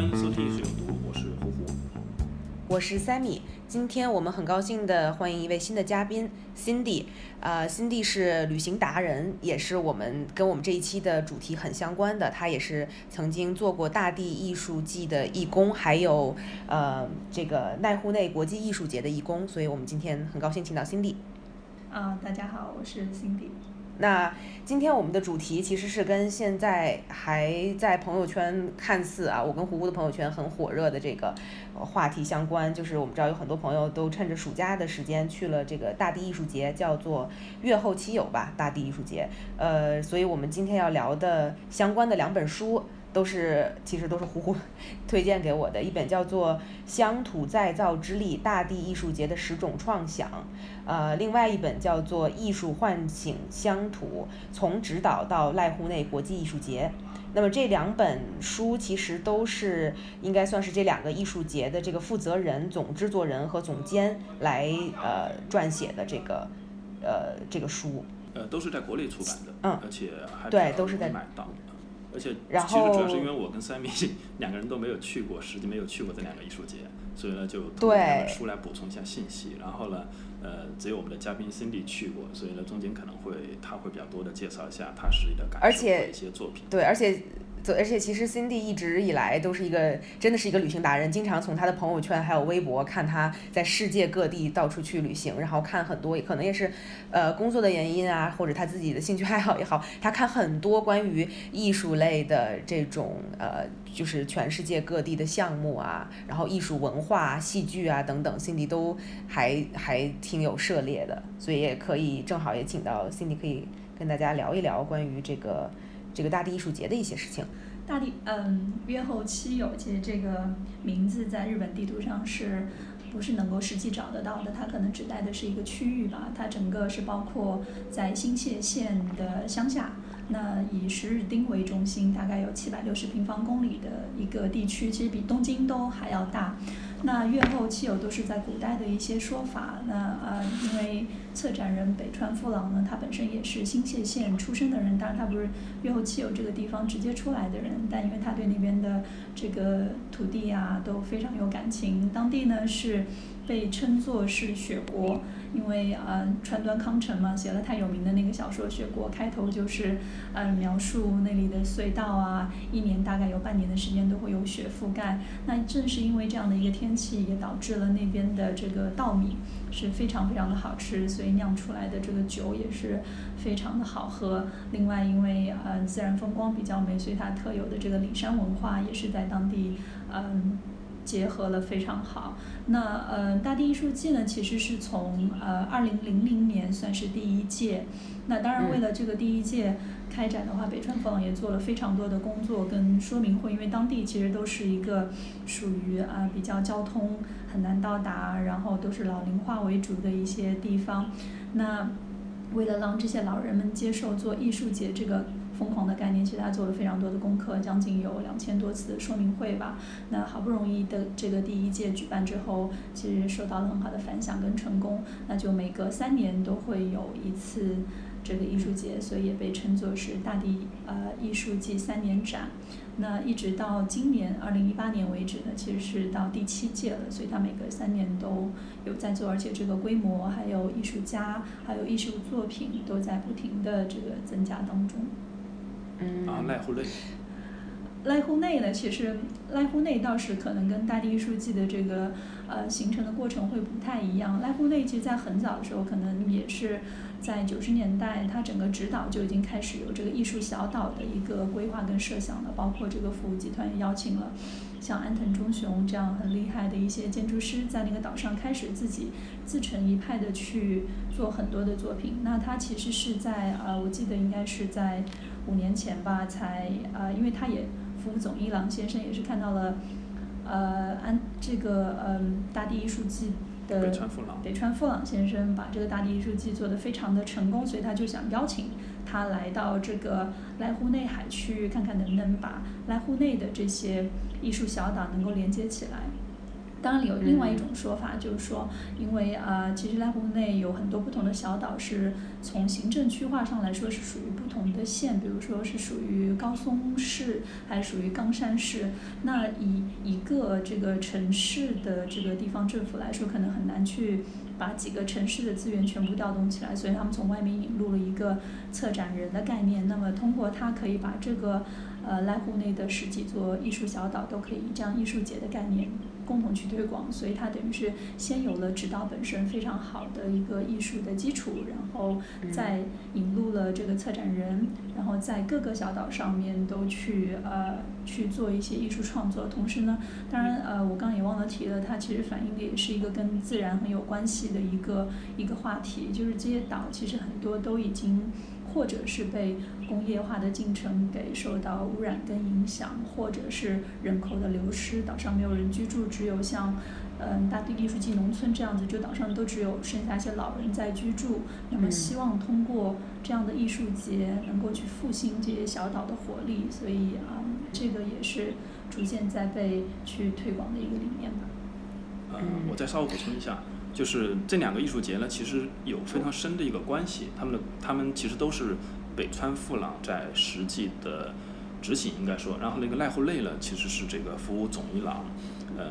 欢迎收听《艺术有毒》，我是胡胡。我是 Sammy，今天我们很高兴的欢迎一位新的嘉宾 Cindy，呃，Cindy 是旅行达人，也是我们跟我们这一期的主题很相关的。她也是曾经做过大地艺术季的义工，还有呃这个奈户内国际艺术节的义工，所以我们今天很高兴请到 Cindy。啊，大家好，我是 Cindy。那今天我们的主题其实是跟现在还在朋友圈看似啊，我跟胡胡的朋友圈很火热的这个话题相关，就是我们知道有很多朋友都趁着暑假的时间去了这个大地艺术节，叫做月后期友吧，大地艺术节。呃，所以我们今天要聊的相关的两本书。都是其实都是呼呼 推荐给我的，一本叫做《乡土再造之力：大地艺术节的十种创想》，呃，另外一本叫做《艺术唤醒乡土：从指导到濑户内国际艺术节》。那么这两本书其实都是应该算是这两个艺术节的这个负责人、总制作人和总监来呃撰写的这个呃这个书。呃，都是在国内出版的，嗯而且还对都是在买到。而且然其实主要是因为我跟三米 两个人都没有去过，实际没有去过这两个艺术节，所以呢就通对过这本书来补充一下信息。然后呢，呃，只有我们的嘉宾 Cindy 去过，所以呢中间可能会他会比较多的介绍一下他实际的感受和一些作品。对，而且，而且其实 Cindy 一直以来都是一个真的是一个旅行达人，经常从他的朋友圈还有微博看他在世界各地到处去旅行，然后看很多，可能也是，呃，工作的原因啊，或者他自己的兴趣爱好也好，他看很多关于艺术类的这种呃，就是全世界各地的项目啊，然后艺术文化、戏剧啊等等，Cindy 都还还挺有涉猎的，所以也可以正好也请到 Cindy 可以跟大家聊一聊关于这个这个大地艺术节的一些事情。大地，嗯，约后七友，其实这个名字在日本地图上是不是能够实际找得到的？它可能指代的是一个区域吧。它整个是包括在新泻县的乡下，那以十日町为中心，大概有七百六十平方公里的一个地区，其实比东京都还要大。那月后七友都是在古代的一些说法。那呃，因为策展人北川富朗呢，他本身也是新泻县出生的人，当然他不是越后汽油这个地方直接出来的人，但因为他对那边的这个土地啊都非常有感情，当地呢是被称作是雪国。因为呃，川端康成嘛，写了太有名的那个小说《雪国》，开头就是呃描述那里的隧道啊，一年大概有半年的时间都会有雪覆盖。那正是因为这样的一个天气，也导致了那边的这个稻米是非常非常的好吃，所以酿出来的这个酒也是非常的好喝。另外，因为呃自然风光比较美，所以它特有的这个里山文化也是在当地嗯。结合了非常好。那呃，大地艺术季呢，其实是从呃二零零零年算是第一届。那当然，为了这个第一届开展的话，北川坊也做了非常多的工作跟说明会，因为当地其实都是一个属于啊、比较交通很难到达，然后都是老龄化为主的一些地方。那为了让这些老人们接受做艺术节这个疯狂的概念，其实他做了非常多的功课，将近有两千多次说明会吧。那好不容易的这个第一届举办之后，其实受到了很好的反响跟成功。那就每隔三年都会有一次这个艺术节，所以也被称作是大地呃艺术季三年展。那一直到今年二零一八年为止呢，其实是到第七届了，所以它每隔三年都有在做，而且这个规模还有艺术家还有艺术作品都在不停的这个增加当中。嗯啊，濑户内，濑户内呢，其实濑户内倒是可能跟大地艺术季的这个呃形成的过程会不太一样。濑户内其实在很早的时候，可能也是在九十年代，它整个指导就已经开始有这个艺术小岛的一个规划跟设想了，包括这个服务集团也邀请了像安藤忠雄这样很厉害的一些建筑师，在那个岛上开始自己自成一派的去做很多的作品。那他其实是在呃，我记得应该是在五年前吧，才呃，因为他也服务总一郎先生也是看到了呃安这个嗯大地艺术季。的北川富朗，北川富朗先生把这个大地艺术季做得非常的成功，所以他就想邀请他来到这个濑户内海去，看看能不能把濑户内的这些艺术小岛能够连接起来。当然有另外一种说法，就是说，因为呃，其实濑户内有很多不同的小岛，是从行政区划上来说是属于不同的县，比如说是属于高松市，还是属于冈山市。那以一个这个城市的这个地方政府来说，可能很难去把几个城市的资源全部调动起来，所以他们从外面引入了一个策展人的概念。那么通过他可以把这个呃濑户内的十几座艺术小岛都可以以这样艺术节的概念。共同去推广，所以它等于是先有了指导本身非常好的一个艺术的基础，然后再引入了这个策展人，然后在各个小岛上面都去呃去做一些艺术创作。同时呢，当然呃我刚刚也忘了提了，它其实反映的也是一个跟自然很有关系的一个一个话题，就是这些岛其实很多都已经。或者是被工业化的进程给受到污染跟影响，或者是人口的流失，岛上没有人居住，只有像，嗯，大地艺术季农村这样子，就岛上都只有剩下一些老人在居住。那么希望通过这样的艺术节，能够去复兴这些小岛的活力，所以啊，这个也是逐渐在被去推广的一个理念吧。嗯，我再稍微补充一下。就是这两个艺术节呢，其实有非常深的一个关系。他们的他们其实都是北川富朗在实际的执行，应该说。然后那个濑户内呢，其实是这个服务总一郎，呃，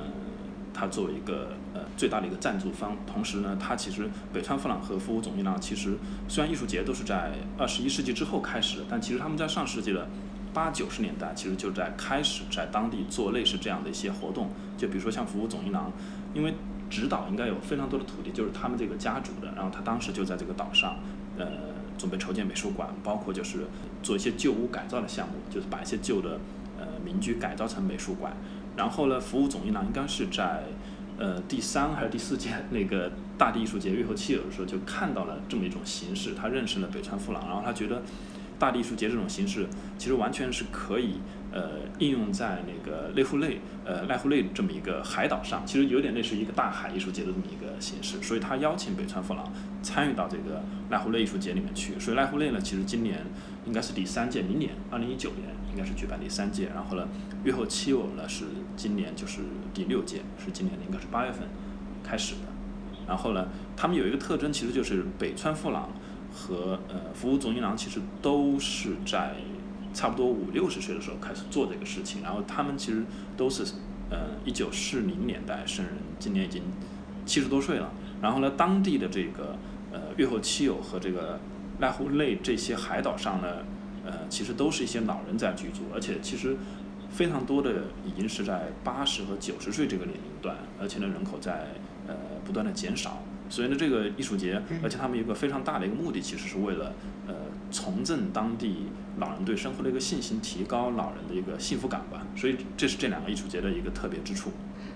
他作为一个呃最大的一个赞助方。同时呢，他其实北川富朗和服务总一郎其实虽然艺术节都是在二十一世纪之后开始，但其实他们在上世纪的八九十年代，其实就在开始在当地做类似这样的一些活动。就比如说像服务总一郎，因为指导应该有非常多的土地，就是他们这个家族的。然后他当时就在这个岛上，呃，准备筹建美术馆，包括就是做一些旧屋改造的项目，就是把一些旧的呃民居改造成美术馆。然后呢，服务总一郎应该是在呃第三还是第四届那个大地艺术节月后期有的时候就看到了这么一种形式，他认识了北川富朗，然后他觉得大地艺术节这种形式其实完全是可以。呃，应用在那个濑户内，呃，濑户内这么一个海岛上，其实有点类似一个大海艺术节的这么一个形式，所以他邀请北川富朗参与到这个濑户内艺术节里面去。所以濑户内呢，其实今年应该是第三届，明年二零一九年应该是举办第三届。然后呢，月后七偶呢是今年就是第六届，是今年的应该是八月份开始的。然后呢，他们有一个特征，其实就是北川富朗和呃服务总一郎其实都是在。差不多五六十岁的时候开始做这个事情，然后他们其实都是，呃，一九四零年代生人，今年已经七十多岁了。然后呢，当地的这个呃月后七友和这个濑户内这些海岛上呢，呃，其实都是一些老人在居住，而且其实非常多的已经是在八十和九十岁这个年龄段，而且呢人口在呃不断的减少。所以呢，这个艺术节，而且他们有一个非常大的一个目的，其实是为了呃重振当地老人对生活的一个信心，提高老人的一个幸福感吧。所以这是这两个艺术节的一个特别之处。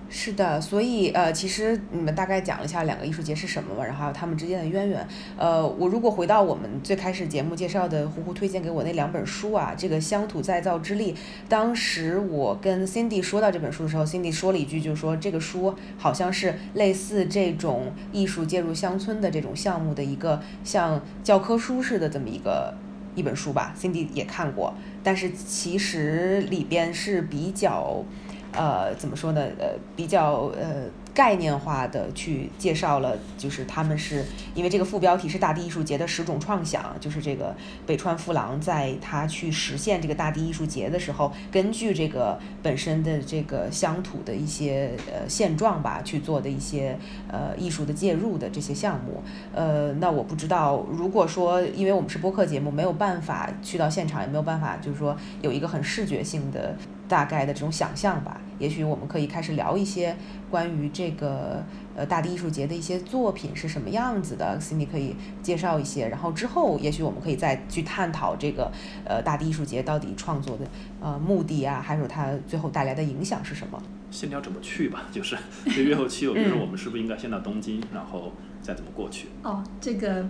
是的，所以呃，其实你们大概讲了一下两个艺术节是什么嘛，然后还有他们之间的渊源。呃，我如果回到我们最开始节目介绍的，胡胡推荐给我那两本书啊，这个《乡土再造之力》，当时我跟 Cindy 说到这本书的时候，Cindy 说了一句，就是说这个书好像是类似这种艺术介入乡村的这种项目的一个像教科书似的这么一个一本书吧。Cindy 也看过，但是其实里边是比较。呃，怎么说呢？呃，比较呃。概念化的去介绍了，就是他们是因为这个副标题是大地艺术节的十种创想，就是这个北川富郎在他去实现这个大地艺术节的时候，根据这个本身的这个乡土的一些呃现状吧，去做的一些呃艺术的介入的这些项目。呃，那我不知道，如果说因为我们是播客节目，没有办法去到现场，也没有办法就是说有一个很视觉性的大概的这种想象吧。也许我们可以开始聊一些关于这个呃大地艺术节的一些作品是什么样子的，Cindy 可以介绍一些。然后之后也许我们可以再去探讨这个呃大地艺术节到底创作的呃目的啊，还有它最后带来的影响是什么。先聊怎么去吧，就是 这月后期，我觉得我们是不是应该先到东京，然后再怎么过去？哦，这个。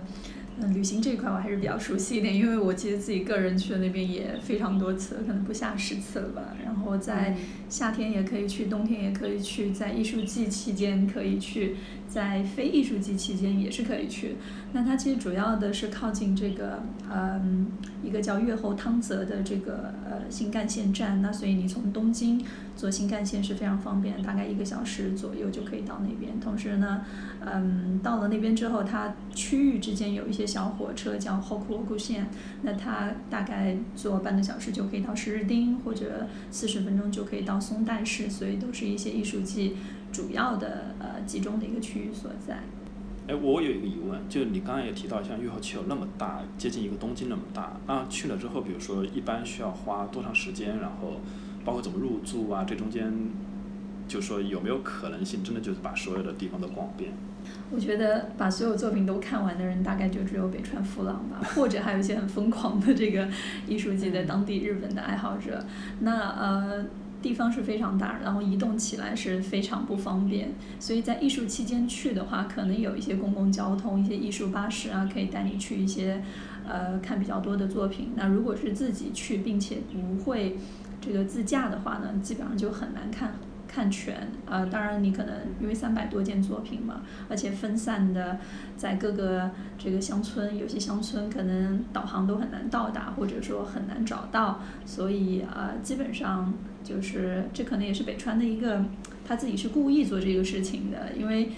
嗯，旅行这一块我还是比较熟悉一点，因为我其实自己个人去的那边也非常多次，可能不下十次了吧。然后在夏天也可以去，冬天也可以去，在艺术季期间可以去，在非艺术季期间也是可以去。那它其实主要的是靠近这个，嗯，一个叫越后汤泽的这个呃新干线站。那所以你从东京坐新干线是非常方便，大概一个小时左右就可以到那边。同时呢，嗯，到了那边之后，它区域之间有一些。小火车叫后库库线，那它大概坐半个小时就可以到十日町，或者四十分钟就可以到松代市，所以都是一些艺术季主要的呃集中的一个区域所在。哎，我有一个疑问，就是你刚刚也提到，像玉后区有那么大，接近一个东京那么大，那去了之后，比如说一般需要花多长时间，然后包括怎么入住啊，这中间就说有没有可能性，真的就是把所有的地方都逛遍？我觉得把所有作品都看完的人，大概就只有北川富朗吧，或者还有一些很疯狂的这个艺术界的当地日本的爱好者。那呃，地方是非常大，然后移动起来是非常不方便。所以在艺术期间去的话，可能有一些公共交通、一些艺术巴士啊，可以带你去一些呃看比较多的作品。那如果是自己去，并且不会这个自驾的话呢，基本上就很难看。看全啊，当然你可能因为三百多件作品嘛，而且分散的在各个这个乡村，有些乡村可能导航都很难到达，或者说很难找到，所以啊，基本上就是这可能也是北川的一个，他自己是故意做这个事情的，因为。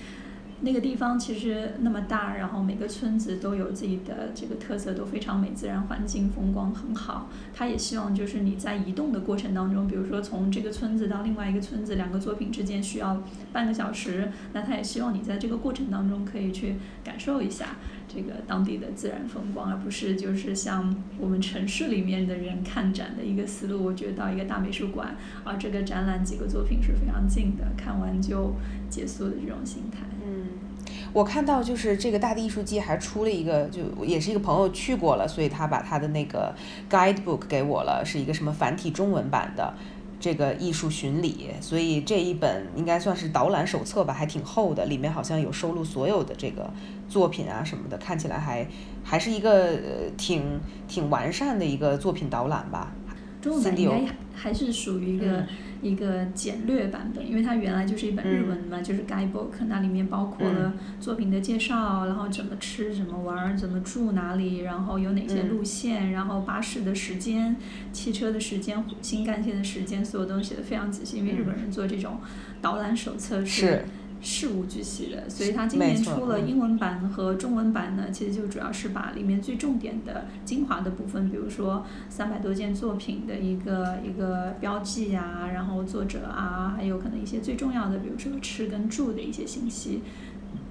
那个地方其实那么大，然后每个村子都有自己的这个特色，都非常美，自然环境风光很好。他也希望就是你在移动的过程当中，比如说从这个村子到另外一个村子，两个作品之间需要半个小时，那他也希望你在这个过程当中可以去感受一下这个当地的自然风光，而不是就是像我们城市里面的人看展的一个思路。我觉得到一个大美术馆，啊，这个展览几个作品是非常近的，看完就结束的这种心态。嗯我看到就是这个大地艺术季还出了一个，就也是一个朋友去过了，所以他把他的那个 guidebook 给我了，是一个什么繁体中文版的这个艺术巡礼，所以这一本应该算是导览手册吧，还挺厚的，里面好像有收录所有的这个作品啊什么的，看起来还还是一个挺挺完善的一个作品导览吧。中文版应该还是属于一个。一个简略版本，因为它原来就是一本日文嘛，就是 guidebook，那里面包括了作品的介绍，然后怎么吃、怎么玩、怎么住哪里，然后有哪些路线，然后巴士的时间、汽车的时间、新干线的时间，所有东西写的非常仔细，因为日本人做这种导览手册是。事无巨细的，所以它今年出了英文版和中文版呢，其实就主要是把里面最重点的精华的部分，比如说三百多件作品的一个一个标记啊，然后作者啊，还有可能一些最重要的，比如说吃跟住的一些信息。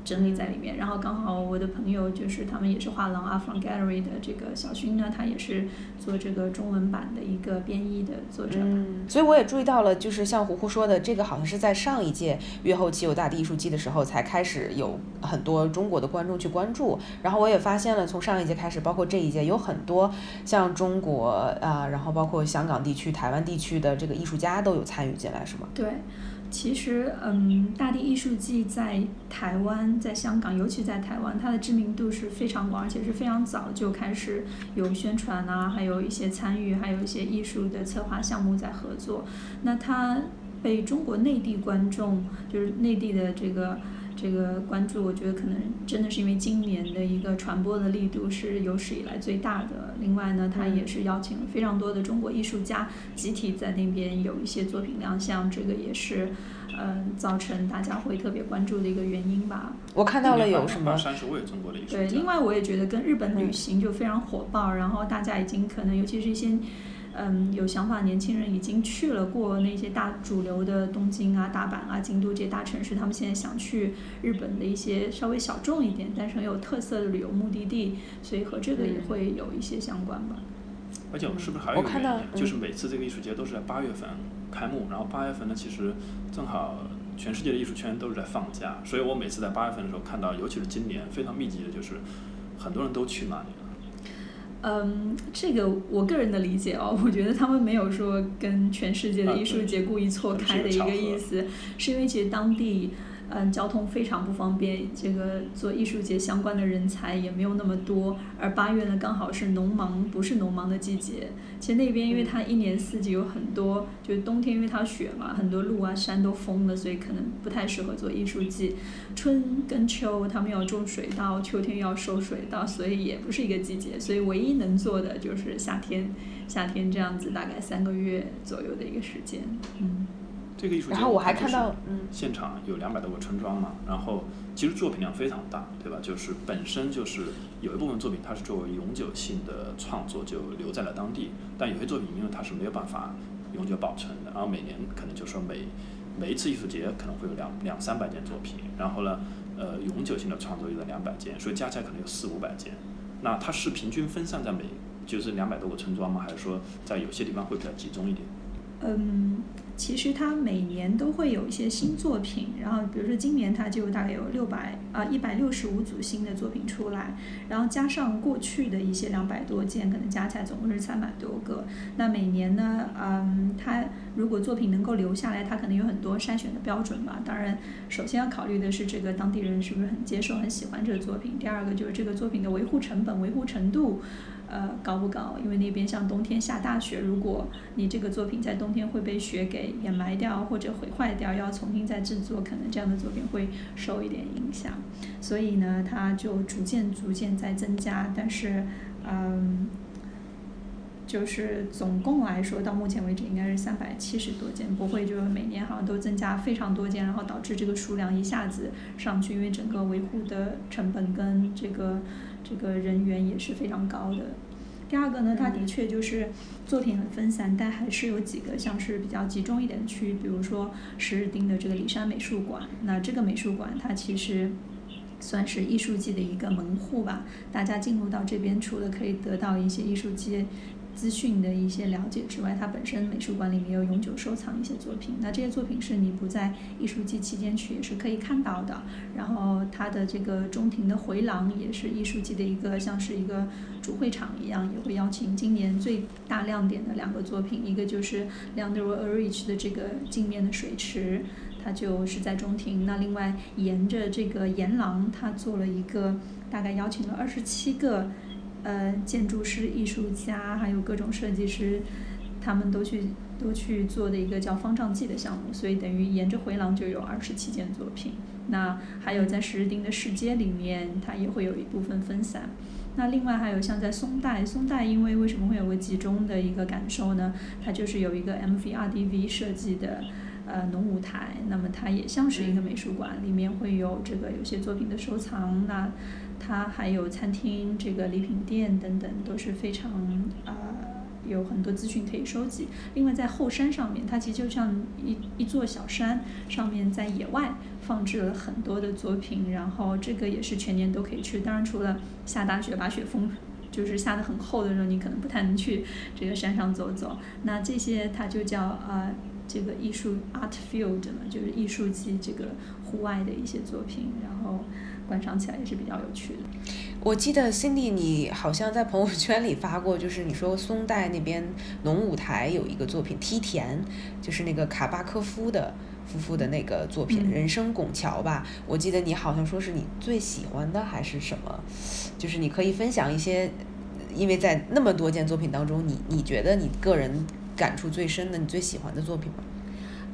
整理在里面，然后刚好我的朋友就是他们也是画廊 a f r o n Gallery 的这个小勋呢，他也是做这个中文版的一个编译的作者。嗯，所以我也注意到了，就是像胡胡说的，这个好像是在上一届越后期有大地艺术季的时候才开始有很多中国的观众去关注，然后我也发现了，从上一届开始，包括这一届，有很多像中国啊，然后包括香港地区、台湾地区的这个艺术家都有参与进来，是吗？对。其实，嗯，大地艺术季在台湾、在香港，尤其在台湾，它的知名度是非常广，而且是非常早就开始有宣传啊，还有一些参与，还有一些艺术的策划项目在合作。那它被中国内地观众，就是内地的这个。这个关注，我觉得可能真的是因为今年的一个传播的力度是有史以来最大的。另外呢，他也是邀请了非常多的中国艺术家集体在那边有一些作品亮相，这个也是嗯造成大家会特别关注的一个原因吧。我看到了有什么？三十位中国艺术家对，另外我也觉得跟日本旅行就非常火爆，然后大家已经可能尤其是一些。嗯，有想法年轻人已经去了过那些大主流的东京啊、大阪啊、京都这些大城市，他们现在想去日本的一些稍微小众一点但是很有特色的旅游目的地，所以和这个也会有一些相关吧。而且是不是还有一个原因，就是每次这个艺术节都是在八月份开幕，然后八月份呢，其实正好全世界的艺术圈都是在放假，所以我每次在八月份的时候看到，尤其是今年非常密集的，就是很多人都去那里了。嗯，这个我个人的理解哦，我觉得他们没有说跟全世界的艺术节故意错开的一个意思，是因为其实当地。嗯，交通非常不方便，这个做艺术节相关的人才也没有那么多。而八月呢，刚好是农忙，不是农忙的季节。其实那边因为它一年四季有很多，就是冬天因为它雪嘛，很多路啊山都封了，所以可能不太适合做艺术季。春跟秋他们要种水稻，秋天要收水稻，所以也不是一个季节。所以唯一能做的就是夏天，夏天这样子大概三个月左右的一个时间，嗯。这个艺术节，然后我还看到，嗯，现场有两百多个村庄嘛，然后其实作品量非常大，对吧？就是本身就是有一部分作品它是作为永久性的创作就留在了当地，但有些作品因为它是没有办法永久保存的，然后每年可能就说每每一次艺术节可能会有两两三百件作品，然后呢，呃，永久性的创作有两百件，所以加起来可能有四五百件。那它是平均分散在每就是两百多个村庄吗？还是说在有些地方会比较集中一点？嗯。其实他每年都会有一些新作品，然后比如说今年他就大概有六百啊一百六十五组新的作品出来，然后加上过去的一些两百多件，可能加起来总共是三百多个。那每年呢，嗯，他如果作品能够留下来，他可能有很多筛选的标准吧。当然，首先要考虑的是这个当地人是不是很接受、很喜欢这个作品。第二个就是这个作品的维护成本、维护程度。呃，高不高？因为那边像冬天下大雪，如果你这个作品在冬天会被雪给掩埋掉或者毁坏掉，要重新再制作，可能这样的作品会受一点影响。所以呢，它就逐渐逐渐在增加。但是，嗯，就是总共来说，到目前为止应该是三百七十多件，不会就是每年好像都增加非常多件，然后导致这个数量一下子上去，因为整个维护的成本跟这个。这个人员也是非常高的。第二个呢，它的确就是作品很分散，但还是有几个像是比较集中一点的区域，比如说十日町的这个里山美术馆。那这个美术馆它其实算是艺术季的一个门户吧。大家进入到这边，除了可以得到一些艺术季。资讯的一些了解之外，它本身美术馆里面有永久收藏一些作品。那这些作品是你不在艺术季期间去也是可以看到的。然后它的这个中庭的回廊也是艺术季的一个像是一个主会场一样，也会邀请今年最大亮点的两个作品，一个就是 Leandro a r i c h 的这个镜面的水池，它就是在中庭。那另外沿着这个沿廊，它做了一个大概邀请了二十七个。呃，建筑师、艺术家，还有各种设计师，他们都去都去做的一个叫方丈记的项目，所以等于沿着回廊就有二十七件作品。那还有在十日町的世街里面，它也会有一部分分散。那另外还有像在松代，松代因为为什么会有个集中的一个感受呢？它就是有一个 MVRDV 设计的呃农舞台，那么它也像是一个美术馆，里面会有这个有些作品的收藏。那它还有餐厅、这个礼品店等等，都是非常啊，有很多资讯可以收集。另外，在后山上面，它其实就像一一座小山，上面在野外放置了很多的作品，然后这个也是全年都可以去。当然，除了下大雪把雪封，就是下的很厚的时候，你可能不太能去这个山上走走。那这些它就叫啊，这个艺术 art field 嘛，就是艺术季这个户外的一些作品，然后。观赏起来也是比较有趣的。我记得 Cindy，你好像在朋友圈里发过，就是你说松代那边农舞台有一个作品梯田，就是那个卡巴科夫的夫妇的那个作品《人生拱桥》吧？我记得你好像说是你最喜欢的还是什么？就是你可以分享一些，因为在那么多件作品当中，你你觉得你个人感触最深的、你最喜欢的作品吗？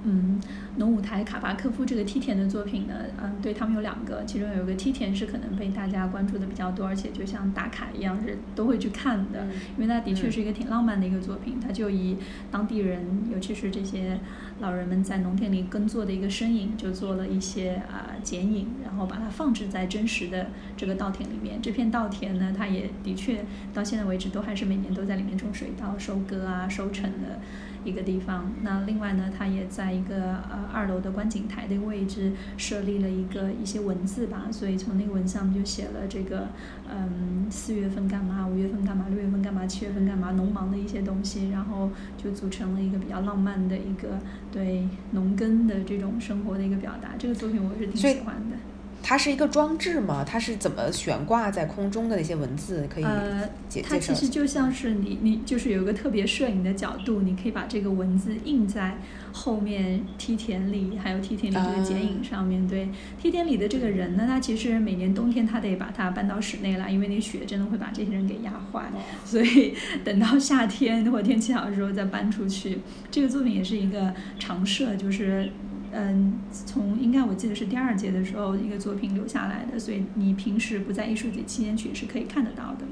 嗯，农舞台卡巴科夫这个梯田的作品呢，嗯，对他们有两个，其中有一个梯田是可能被大家关注的比较多，而且就像打卡一样是都会去看的，因为它的确是一个挺浪漫的一个作品，它就以当地人，尤其是这些老人们在农田里耕作的一个身影，就做了一些啊剪影，然后把它放置在真实的这个稻田里面。这片稻田呢，它也的确到现在为止都还是每年都在里面种水稻、收割啊、收成的。一个地方。那另外呢，它也在一个呃二楼的观景台的位置设立了一个一些文字吧，所以从那个文字上就写了这个嗯四月份干嘛，五月份干嘛，六月份干嘛，七月份干嘛，农忙的一些东西，然后就组成了一个比较浪漫的一个对农耕的这种生活的一个表达。这个作品我是挺喜欢的。它是一个装置吗？它是怎么悬挂在空中的那些文字？可以呃，它其实就像是你你就是有一个特别摄影的角度，你可以把这个文字印在后面梯田里，还有梯田里这个剪影上面。对，梯田里的这个人呢，他其实每年冬天他得把它搬到室内来，因为那雪真的会把这些人给压坏，所以等到夏天或者天气好的时候再搬出去。这个作品也是一个常设，就是。嗯，从应该我记得是第二届的时候一个作品留下来的，所以你平时不在艺术节期间去是可以看得到的。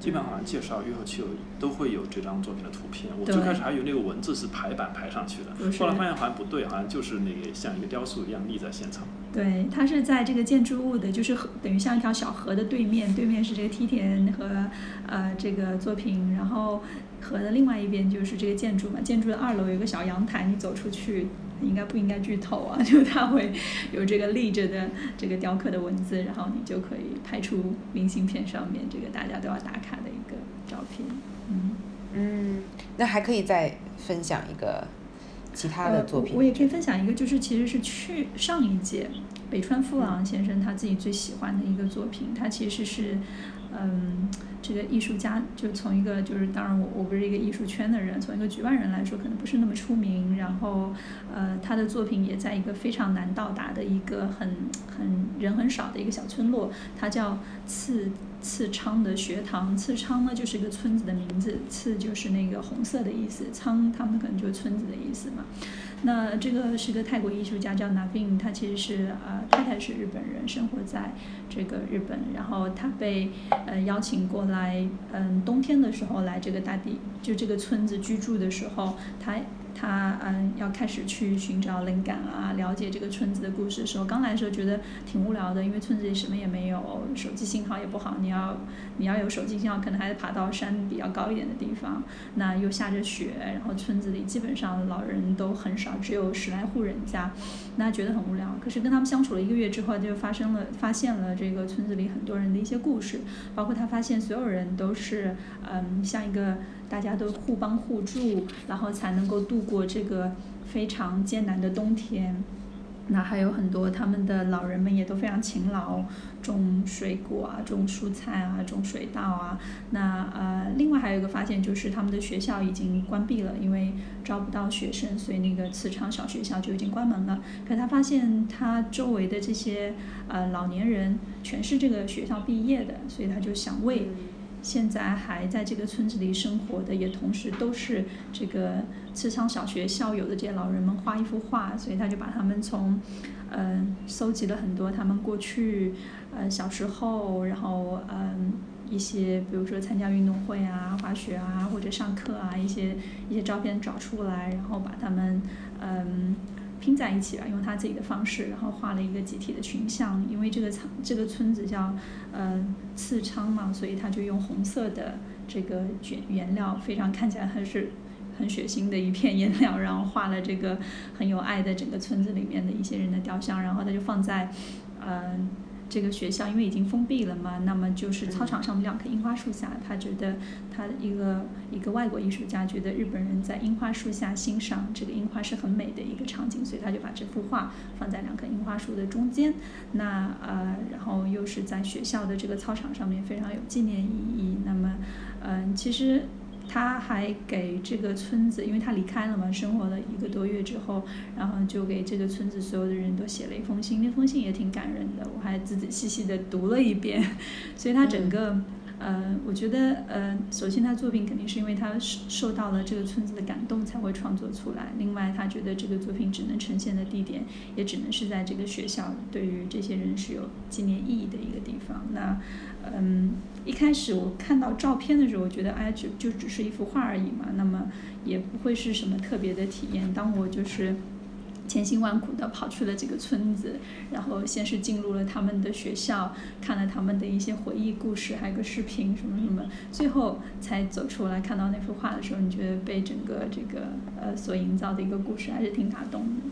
基本上介绍约后期有都会有这张作品的图片。我最开始还以为那个文字是排版排上去的，后来发现好像不对，好像就是那个像一个雕塑一样立在现场。对，它是在这个建筑物的，就是等于像一条小河的对面，对面是这个梯田和呃这个作品，然后河的另外一边就是这个建筑嘛。建筑的二楼有个小阳台，你走出去。应该不应该剧透啊？就它会有这个立着的这个雕刻的文字，然后你就可以拍出明信片上面这个大家都要打卡的一个照片。嗯嗯，那还可以再分享一个其他的作品。我也可以分享一个，就是其实是去上一届北川富朗先生他自己最喜欢的一个作品，他其实是。嗯，这个艺术家就从一个就是，当然我我不是一个艺术圈的人，从一个局外人来说，可能不是那么出名。然后，呃，他的作品也在一个非常难到达的一个很很人很少的一个小村落，它叫次次昌的学堂。次昌呢就是一个村子的名字，次就是那个红色的意思，仓他们可能就是村子的意思嘛。那这个是个泰国艺术家，叫 Navin，他其实是呃太太是日本人，生活在这个日本，然后他被呃邀请过来，嗯，冬天的时候来这个大地，就这个村子居住的时候，他。他嗯要开始去寻找灵感啊，了解这个村子的故事的时候，刚来的时候觉得挺无聊的，因为村子里什么也没有，手机信号也不好，你要你要有手机信号，可能还得爬到山比较高一点的地方，那又下着雪，然后村子里基本上老人都很少，只有十来户人家，那觉得很无聊。可是跟他们相处了一个月之后，就发生了发现了这个村子里很多人的一些故事，包括他发现所有人都是嗯像一个。大家都互帮互助，然后才能够度过这个非常艰难的冬天。那还有很多他们的老人们也都非常勤劳，种水果啊，种蔬菜啊，种水稻啊。那呃，另外还有一个发现就是他们的学校已经关闭了，因为招不到学生，所以那个慈场小学校就已经关门了。可他发现他周围的这些呃老年人全是这个学校毕业的，所以他就想为。现在还在这个村子里生活的，也同时都是这个慈昌小学校友的这些老人们画一幅画，所以他就把他们从，嗯，搜集了很多他们过去，呃，小时候，然后嗯，一些比如说参加运动会啊、滑雪啊或者上课啊一些一些照片找出来，然后把他们嗯。拼在一起吧，用他自己的方式，然后画了一个集体的群像。因为这个仓这个村子叫呃次昌嘛，所以他就用红色的这个卷颜料，非常看起来还是很血腥的一片 颜料，然后画了这个很有爱的整个村子里面的一些人的雕像，然后他就放在嗯。这个学校因为已经封闭了嘛，那么就是操场上的两棵樱花树下，他觉得他一个一个外国艺术家觉得日本人在樱花树下欣赏这个樱花是很美的一个场景，所以他就把这幅画放在两棵樱花树的中间。那呃，然后又是在学校的这个操场上面，非常有纪念意义。那么，嗯，其实。他还给这个村子，因为他离开了嘛，生活了一个多月之后，然后就给这个村子所有的人都写了一封信，那封信也挺感人的，我还仔仔细细的读了一遍。所以他整个，呃，我觉得，呃，首先他作品肯定是因为他受到了这个村子的感动才会创作出来，另外他觉得这个作品只能呈现的地点，也只能是在这个学校，对于这些人是有纪念意义的一个地方。那，嗯。一开始我看到照片的时候，我觉得哎，就就只是一幅画而已嘛，那么也不会是什么特别的体验。当我就是。千辛万苦的跑去了这个村子，然后先是进入了他们的学校，看了他们的一些回忆故事，还有个视频什么什么，最后才走出来看到那幅画的时候，你觉得被整个这个呃所营造的一个故事还是挺打动的。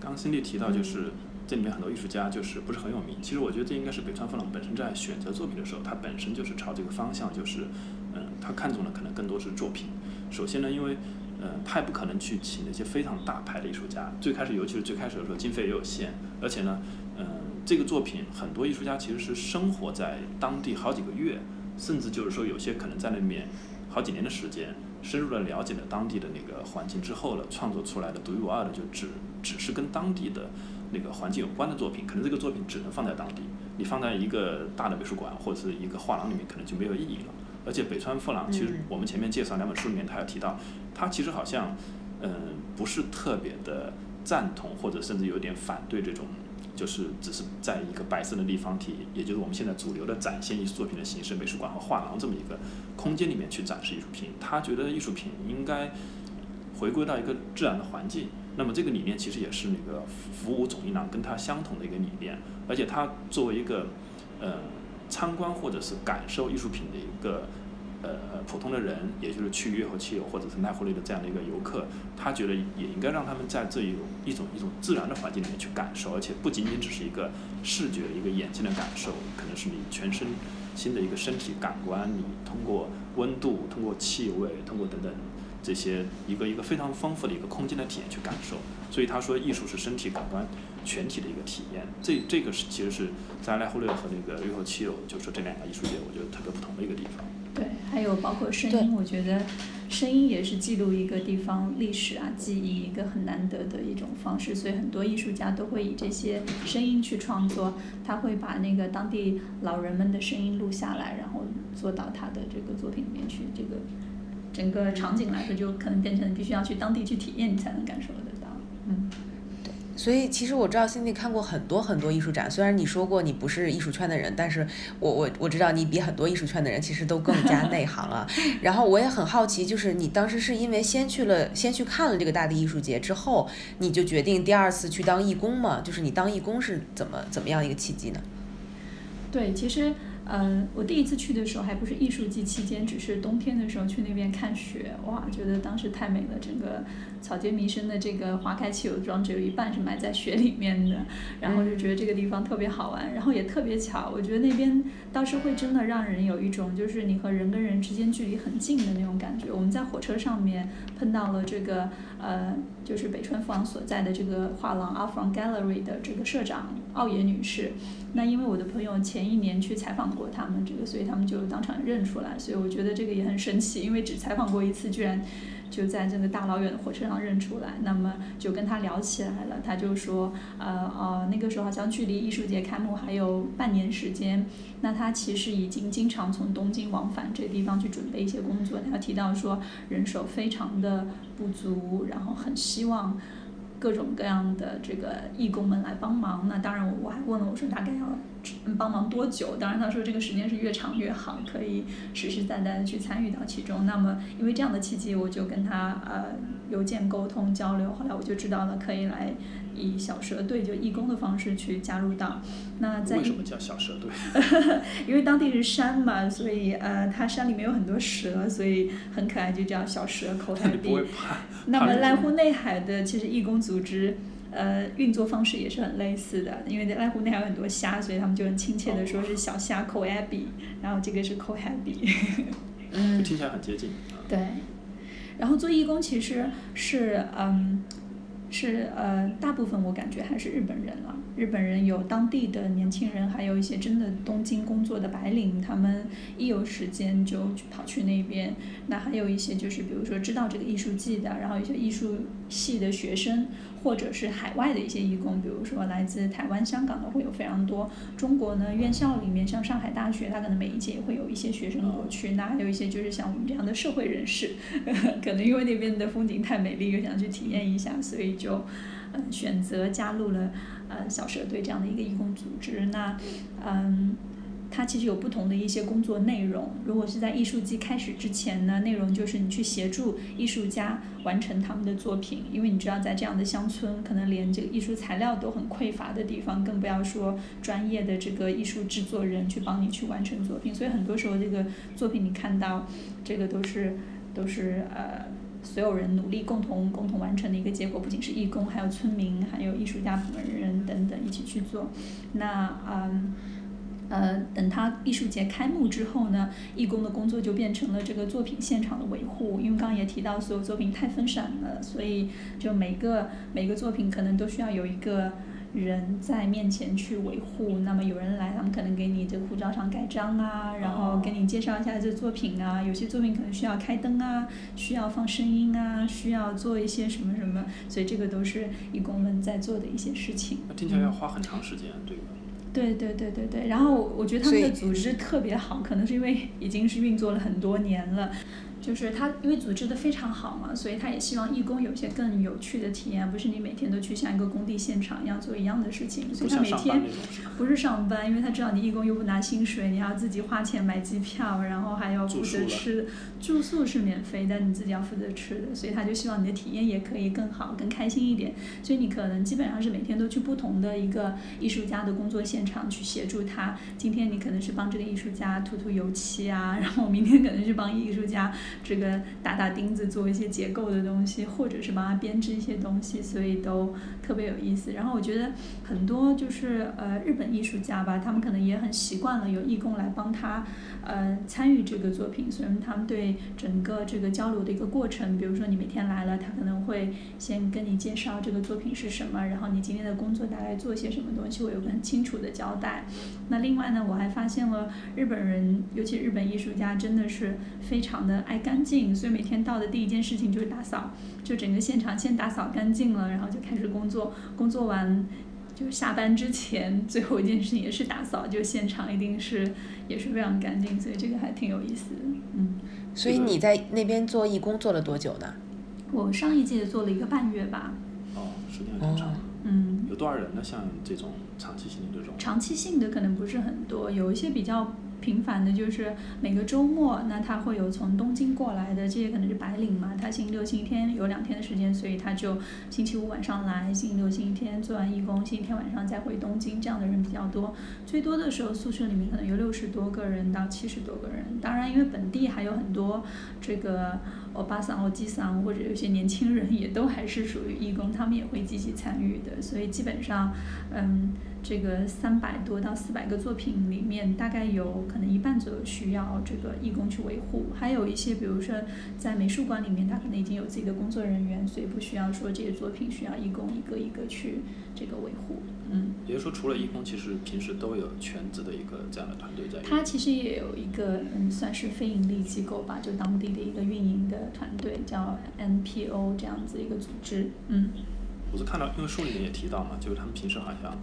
刚刚辛迪提到就是这里面很多艺术家就是不是很有名，其实我觉得这应该是北川富朗本身在选择作品的时候，他本身就是朝这个方向，就是嗯，他看中的可能更多是作品。首先呢，因为嗯，他也不可能去请那些非常大牌的艺术家。最开始，尤其是最开始的时候，经费也有限，而且呢，嗯，这个作品很多艺术家其实是生活在当地好几个月，甚至就是说有些可能在那边好几年的时间，深入的了解了当地的那个环境之后了，创作出来的独一无二的就只只是跟当地的那个环境有关的作品。可能这个作品只能放在当地，你放在一个大的美术馆或者是一个画廊里面，可能就没有意义了。而且北川富朗，其实我们前面介绍两本书里面，他有提到，他其实好像，嗯，不是特别的赞同，或者甚至有点反对这种，就是只是在一个白色的立方体，也就是我们现在主流的展现艺术作品的形式，美术馆和画廊这么一个空间里面去展示艺术品。他觉得艺术品应该回归到一个自然的环境。那么这个理念其实也是那个服务总一郎跟他相同的一个理念。而且他作为一个，呃。参观或者是感受艺术品的一个呃普通的人，也就是去月后七友或者是奈湖内的这样的一个游客，他觉得也应该让他们在这一种一种一种自然的环境里面去感受，而且不仅仅只是一个视觉一个眼睛的感受，可能是你全身新的一个身体感官，你通过温度、通过气味、通过等等这些一个一个非常丰富的一个空间的体验去感受。所以他说，艺术是身体感官。全体的一个体验，这这个是其实是在莱忽略和那个瑞后七友，就是这两个艺术节，我觉得特别不同的一个地方。对，还有包括声音，我觉得声音也是记录一个地方历史啊、记忆一个很难得的一种方式，所以很多艺术家都会以这些声音去创作，他会把那个当地老人们的声音录下来，然后做到他的这个作品里面去。这个整个场景来说，就可能变成必须要去当地去体验，你才能感受得到。嗯。对所以其实我知道辛迪看过很多很多艺术展，虽然你说过你不是艺术圈的人，但是我我我知道你比很多艺术圈的人其实都更加内行啊。然后我也很好奇，就是你当时是因为先去了先去看了这个大地艺术节之后，你就决定第二次去当义工吗？就是你当义工是怎么怎么样一个契机呢？对，其实。嗯，我第一次去的时候还不是艺术季期间，只是冬天的时候去那边看雪，哇，觉得当时太美了。整个草间弥生的这个花开汽油庄只有一半是埋在雪里面的，然后就觉得这个地方特别好玩，然后也特别巧，我觉得那边倒是会真的让人有一种就是你和人跟人之间距离很近的那种感觉。我们在火车上面碰到了这个呃，就是北川富朗所在的这个画廊 Art From Gallery 的这个社长奥野女士。那因为我的朋友前一年去采访过他们这个，所以他们就当场认出来，所以我觉得这个也很神奇，因为只采访过一次，居然就在这个大老远的火车上认出来。那么就跟他聊起来了，他就说，呃呃，那个时候好像距离艺术节开幕还有半年时间，那他其实已经经常从东京往返这个地方去准备一些工作。他提到说人手非常的不足，然后很希望。各种各样的这个义工们来帮忙，那当然我我还问了，我说大概要帮忙多久？当然他说这个时间是越长越好，可以实实在在的去参与到其中。那么因为这样的契机，我就跟他呃邮件沟通交流，后来我就知道了可以来。以小蛇队就义工的方式去加入到，那在为什么叫小蛇队？因为当地是山嘛，所以呃，它山里面有很多蛇，所以很可爱，就叫小蛇口海地。那么濑户内海的其实义工组织，呃，运作方式也是很类似的，因为在濑户内还有很多虾，所以他们就很亲切的说是小虾口 Abby，然后这个是口海地。嗯，听起来很接近。对，然后做义工其实是嗯。是呃，大部分我感觉还是日本人了。日本人有当地的年轻人，还有一些真的东京工作的白领，他们一有时间就跑去那边。那还有一些就是，比如说知道这个艺术季的，然后一些艺术系的学生。或者是海外的一些义工，比如说来自台湾、香港的会有非常多。中国呢，院校里面像上海大学，它可能每一届也会有一些学生过去。那还有一些就是像我们这样的社会人士，可能因为那边的风景太美丽，又想去体验一下，所以就嗯选择加入了呃小蛇队这样的一个义工组织。那嗯。它其实有不同的一些工作内容。如果是在艺术季开始之前呢，内容就是你去协助艺术家完成他们的作品，因为你知道在这样的乡村，可能连这个艺术材料都很匮乏的地方，更不要说专业的这个艺术制作人去帮你去完成作品。所以很多时候这个作品你看到，这个都是都是呃。所有人努力共同共同完成的一个结果，不仅是义工，还有村民，还有艺术家本人等等一起去做。那嗯呃，等他艺术节开幕之后呢，义工的工作就变成了这个作品现场的维护。因为刚刚也提到，所有作品太分散了，所以就每个每个作品可能都需要有一个。人在面前去维护，那么有人来，他们可能给你这个护照上盖章啊，然后给你介绍一下这作品啊。有些作品可能需要开灯啊，需要放声音啊，需要做一些什么什么，所以这个都是义工们在做的一些事情。听起来要花很长时间，对吧？对对对对对。然后我觉得他们的组织特别好，可能是因为已经是运作了很多年了。就是他，因为组织的非常好嘛，所以他也希望义工有一些更有趣的体验，不是你每天都去像一个工地现场一样做一样的事情。所以他每天不是上班，因为他知道你义工又不拿薪水，你要自己花钱买机票，然后还要负责吃，住宿是免费，但你自己要负责吃的，所以他就希望你的体验也可以更好、更开心一点。所以你可能基本上是每天都去不同的一个艺术家的工作现场去协助他。今天你可能是帮这个艺术家涂涂油漆啊，然后明天可能是帮艺术家。这个打打钉子，做一些结构的东西，或者是帮他编织一些东西，所以都特别有意思。然后我觉得很多就是呃日本艺术家吧，他们可能也很习惯了有义工来帮他呃参与这个作品，所以他们对整个这个交流的一个过程，比如说你每天来了，他可能会先跟你介绍这个作品是什么，然后你今天的工作大概做些什么东西，会有个很清楚的交代。那另外呢，我还发现了日本人，尤其日本艺术家，真的是非常的爱干净。所以每天到的第一件事情就是打扫，就整个现场先打扫干净了，然后就开始工作。工作完，就下班之前最后一件事情也是打扫，就现场一定是也是非常干净。所以这个还挺有意思的，嗯。所以你在那边做义工做了多久呢？我上一届做了一个半月吧。哦，时间挺长。嗯。有多少人呢？像这种长期性的这种？长期性的可能不是很多，有一些比较。频繁的，就是每个周末，那他会有从东京过来的，这些可能是白领嘛，他星期六、星期天有两天的时间，所以他就星期五晚上来，星期六、星期天做完义工，星期天晚上再回东京，这样的人比较多。最多的时候，宿舍里面可能有六十多个人到七十多个人。当然，因为本地还有很多这个欧巴桑、欧基桑，或者有些年轻人也都还是属于义工，他们也会积极参与的。所以基本上，嗯。这个三百多到四百个作品里面，大概有可能一半左右需要这个义工去维护，还有一些，比如说在美术馆里面，他可能已经有自己的工作人员，所以不需要说这些作品需要义工一个一个去这个维护。嗯，也就是说，除了义工，其实平时都有全职的一个这样的团队在。他其实也有一个嗯，算是非盈利机构吧，就当地的一个运营的团队，叫 NPO 这样子一个组织。嗯，我是看到，因为书里面也提到嘛，就是他们平时好像。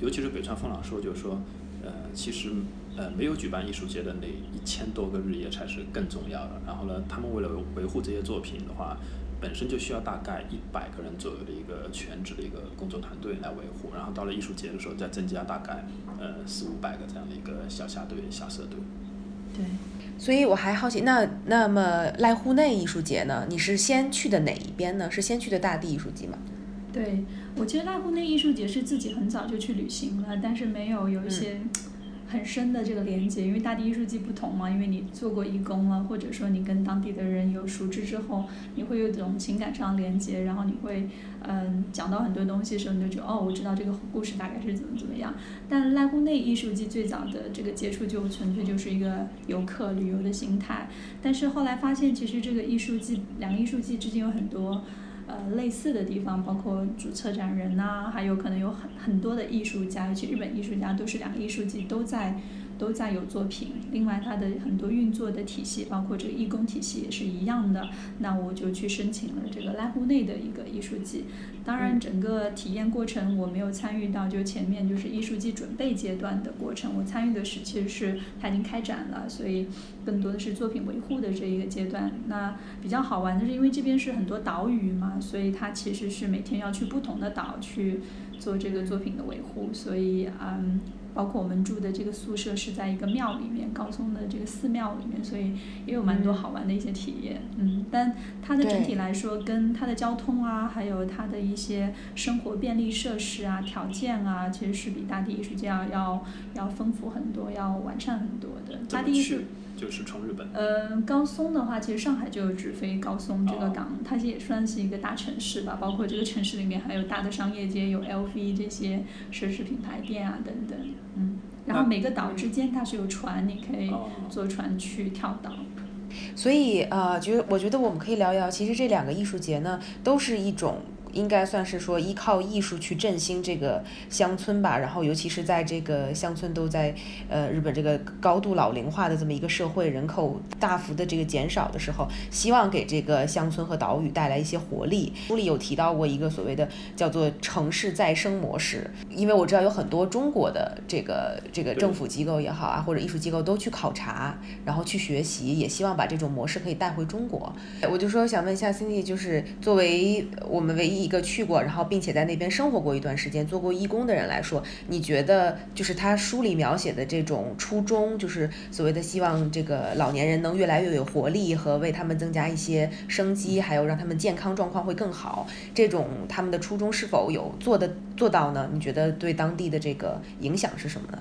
尤其是北川风朗说，就是说，呃，其实，呃，没有举办艺术节的那一千多个日夜才是更重要的。然后呢，他们为了维护这些作品的话，本身就需要大概一百个人左右的一个全职的一个工作团队来维护。然后到了艺术节的时候，再增加大概呃四五百个这样的一个小下队、小社队。对。所以我还好奇，那那么濑户内艺术节呢？你是先去的哪一边呢？是先去的大地艺术节吗？对，我觉得濑户内艺术节是自己很早就去旅行了，但是没有有一些很深的这个连接，因为大地艺术季不同嘛，因为你做过义工了，或者说你跟当地的人有熟知之后，你会有一种情感上连接，然后你会嗯讲到很多东西的时候，你就觉得哦，我知道这个故事大概是怎么怎么样。但濑户内艺术季最早的这个接触就纯粹就是一个游客旅游的心态，但是后来发现其实这个艺术季两个艺术季之间有很多。呃，类似的地方包括主策展人呐，还有可能有很很多的艺术家，尤其日本艺术家，都是两个艺术季都在。都在有作品，另外它的很多运作的体系，包括这个义工体系也是一样的。那我就去申请了这个濑户内的一个艺术季。当然，整个体验过程我没有参与到，就前面就是艺术季准备阶段的过程。我参与的是其实是它已经开展了，所以更多的是作品维护的这一个阶段。那比较好玩的是，因为这边是很多岛屿嘛，所以它其实是每天要去不同的岛去做这个作品的维护，所以嗯。包括我们住的这个宿舍是在一个庙里面，高松的这个寺庙里面，所以也有蛮多好玩的一些体验。嗯，但它的整体来说，跟它的交通啊，还有它的一些生活便利设施啊、条件啊，其实是比大地艺术家要要要丰富很多，要完善很多的。大地艺术。就是从日本。呃，高松的话，其实上海就有直飞高松这个港，它也算是一个大城市吧。包括这个城市里面还有大的商业街，有 LV 这些奢侈品牌店啊等等。嗯，然后每个岛之间它是有船，你可以坐船去跳岛。所以呃，觉我觉得我们可以聊一聊，其实这两个艺术节呢，都是一种。应该算是说依靠艺术去振兴这个乡村吧，然后尤其是在这个乡村都在呃日本这个高度老龄化的这么一个社会，人口大幅的这个减少的时候，希望给这个乡村和岛屿带来一些活力。书里有提到过一个所谓的叫做城市再生模式，因为我知道有很多中国的这个这个政府机构也好啊，或者艺术机构都去考察，然后去学习，也希望把这种模式可以带回中国。我就说想问一下 Cindy，就是作为我们唯一。一个去过，然后并且在那边生活过一段时间，做过义工的人来说，你觉得就是他书里描写的这种初衷，就是所谓的希望这个老年人能越来越有活力和为他们增加一些生机，还有让他们健康状况会更好，这种他们的初衷是否有做的做到呢？你觉得对当地的这个影响是什么呢？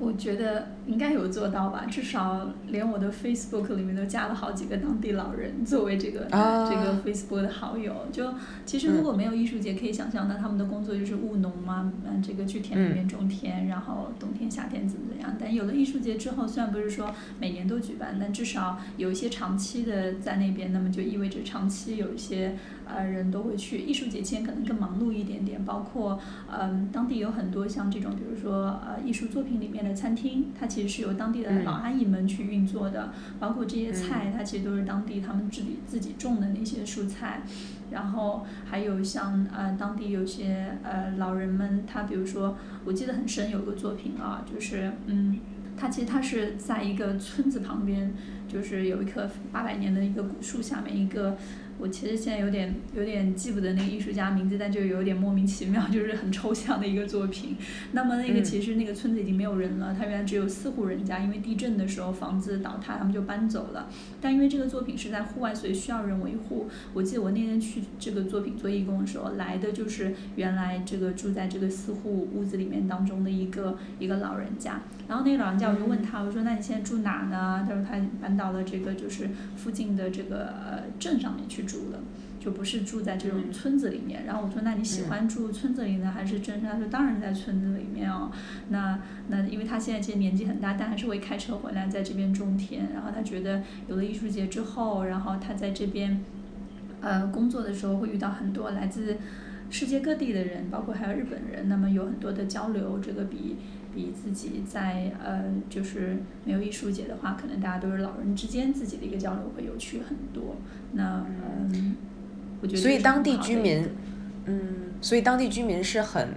我觉得应该有做到吧，至少连我的 Facebook 里面都加了好几个当地老人作为这个这个 Facebook 的好友。就其实如果没有艺术节，可以想象，那他们的工作就是务农嘛，嗯，这个去田里面种田，然后冬天夏天怎么怎么样。但有了艺术节之后，虽然不是说每年都举办，但至少有一些长期的在那边，那么就意味着长期有一些。呃，人都会去艺术节前可能更忙碌一点点，包括嗯，当地有很多像这种，比如说呃，艺术作品里面的餐厅，它其实是由当地的老阿姨们去运作的，包括这些菜，它其实都是当地他们自己自己种的那些蔬菜，然后还有像呃，当地有些呃老人们，他比如说我记得很深有个作品啊，就是嗯，他其实他是在一个村子旁边，就是有一棵八百年的一个古树下面一个。我其实现在有点有点记不得那个艺术家名字，但就有点莫名其妙，就是很抽象的一个作品。那么那个其实那个村子已经没有人了，它原来只有四户人家，因为地震的时候房子倒塌，他们就搬走了。但因为这个作品是在户外，所以需要人维护。我记得我那天去这个作品做义工的时候，来的就是原来这个住在这个四户屋子里面当中的一个一个老人家。然后那个老人家我就问他，我说那你现在住哪呢？他说他搬到了这个就是附近的这个呃镇上面去。住的，就不是住在这种村子里面。然后我说：“那你喜欢住村子里呢，还是镇上？”他说：“当然在村子里面哦。”那那因为他现在其实年纪很大，但还是会开车回来在这边种田。然后他觉得有了艺术节之后，然后他在这边呃工作的时候会遇到很多来自世界各地的人，包括还有日本人。那么有很多的交流，这个比。比自己在呃，就是没有艺术节的话，可能大家都是老人之间自己的一个交流会有趣很多。那嗯，我觉得所以当地居民，嗯，所以当地居民是很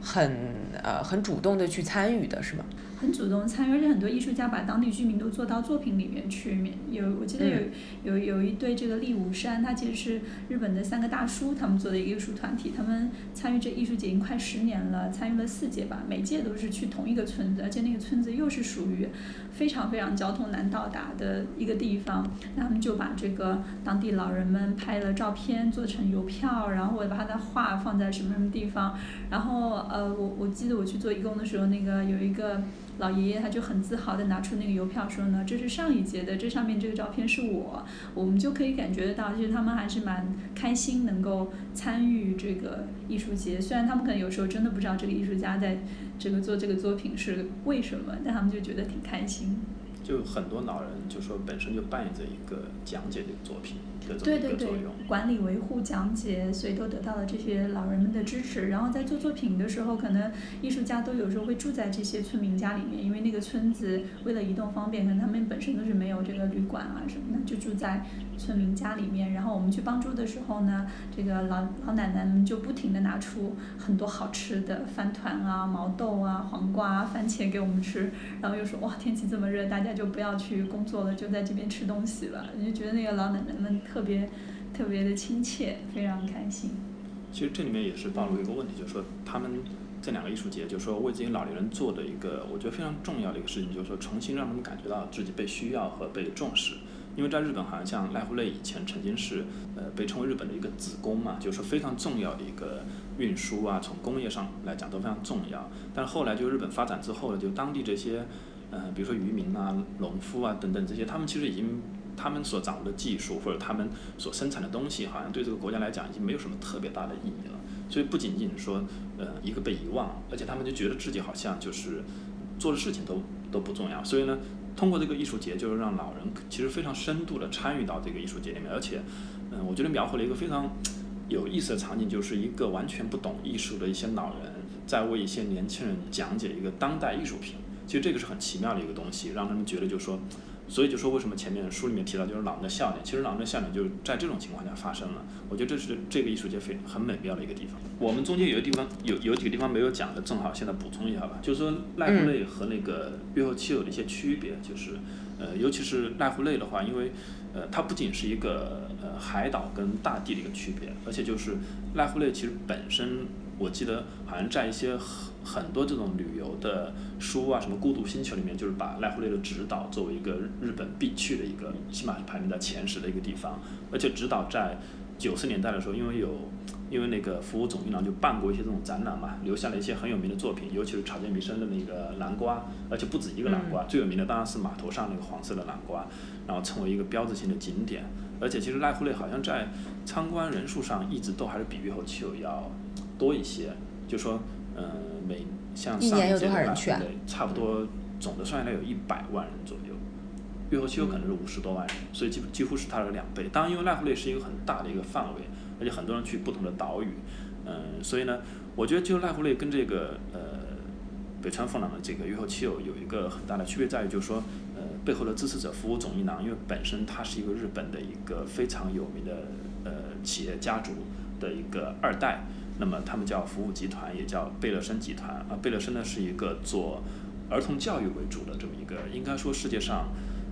很呃很主动的去参与的，是吗？很主动参与，而且很多艺术家把当地居民都做到作品里面去。有我记得有有有一对这个立武山，他其实是日本的三个大叔他们做的一个艺术团体，他们参与这艺术节已经快十年了，参与了四届吧，每届都是去同一个村子，而且那个村子又是属于非常非常交通难到达的一个地方。那他们就把这个当地老人们拍了照片做成邮票，然后我把他的画放在什么什么地方。然后呃，我我记得我去做义工的时候，那个有一个。老爷爷他就很自豪地拿出那个邮票说呢，这是上一届的，这上面这个照片是我，我们就可以感觉得到，其实他们还是蛮开心能够参与这个艺术节，虽然他们可能有时候真的不知道这个艺术家在这个做这个作品是为什么，但他们就觉得挺开心。就很多老人就说本身就扮演着一个讲解的一个作品的作品。对对对，管理维护讲解，所以都得到了这些老人们的支持。然后在做作品的时候，可能艺术家都有时候会住在这些村民家里面，因为那个村子为了移动方便，可能他们本身都是没有这个旅馆啊什么的，就住在村民家里面。然后我们去帮助的时候呢，这个老老奶奶们就不停的拿出很多好吃的饭团啊、毛豆啊、黄瓜、啊、番茄给我们吃，然后又说哇天气这么热，大家就不要去工作了，就在这边吃东西了。你就觉得那个老奶奶们。特别特别的亲切，非常开心。其实这里面也是暴露一个问题，就是说他们这两个艺术节，就是说为这些老年人做的一个，我觉得非常重要的一个事情，就是说重新让他们感觉到自己被需要和被重视。因为在日本，好像像濑户内以前曾经是呃被称为日本的一个子宫嘛，就是非常重要的一个运输啊，从工业上来讲都非常重要。但是后来就日本发展之后呢，就当地这些呃比如说渔民啊、农夫啊等等这些，他们其实已经他们所掌握的技术或者他们所生产的东西，好像对这个国家来讲已经没有什么特别大的意义了。所以不仅仅说呃一个被遗忘，而且他们就觉得自己好像就是做的事情都都不重要。所以呢。通过这个艺术节，就是让老人其实非常深度的参与到这个艺术节里面，而且，嗯，我觉得描绘了一个非常有意思的场景，就是一个完全不懂艺术的一些老人在为一些年轻人讲解一个当代艺术品。其实这个是很奇妙的一个东西，让他们觉得就是说。所以就说为什么前面书里面提到就是老人的笑脸，其实老人的笑脸就是在这种情况下发生了。我觉得这是这个艺术界非很美妙的一个地方。我们中间有个地方有有几个地方没有讲的，正好现在补充一下吧。就是说濑户内和那个越后妻有的一些区别，就是呃，尤其是濑户内的话，因为呃，它不仅是一个呃海岛跟大地的一个区别，而且就是濑户内其实本身，我记得好像在一些。很很多这种旅游的书啊，什么《孤独星球》里面，就是把濑户内的直岛作为一个日本必去的一个，起码是排名在前十的一个地方。而且直岛在九十年代的时候，因为有，因为那个服务总一郎就办过一些这种展览嘛，留下了一些很有名的作品，尤其是草间弥生的那个南瓜，而且不止一个南瓜，最有名的当然是码头上那个黄色的南瓜，然后成为一个标志性的景点。而且其实濑户内好像在参观人数上一直都还是比玉后妻有要多一些，就说。嗯，每像上一届的话，对，差不多总的算下来有一百万人左右，月后期有可能是五十多万人，所以几几乎是它的两倍。当然，因为濑户内是一个很大的一个范围，而且很多人去不同的岛屿，嗯，所以呢，我觉得就濑户内跟这个呃北川凤朗的这个月后期有有一个很大的区别在于，就是说呃背后的支持者服务总一郎，因为本身他是一个日本的一个非常有名的呃企业家族的一个二代。那么他们叫服务集团，也叫贝乐森集团啊。贝乐森呢是一个做儿童教育为主的这么一个，应该说世界上，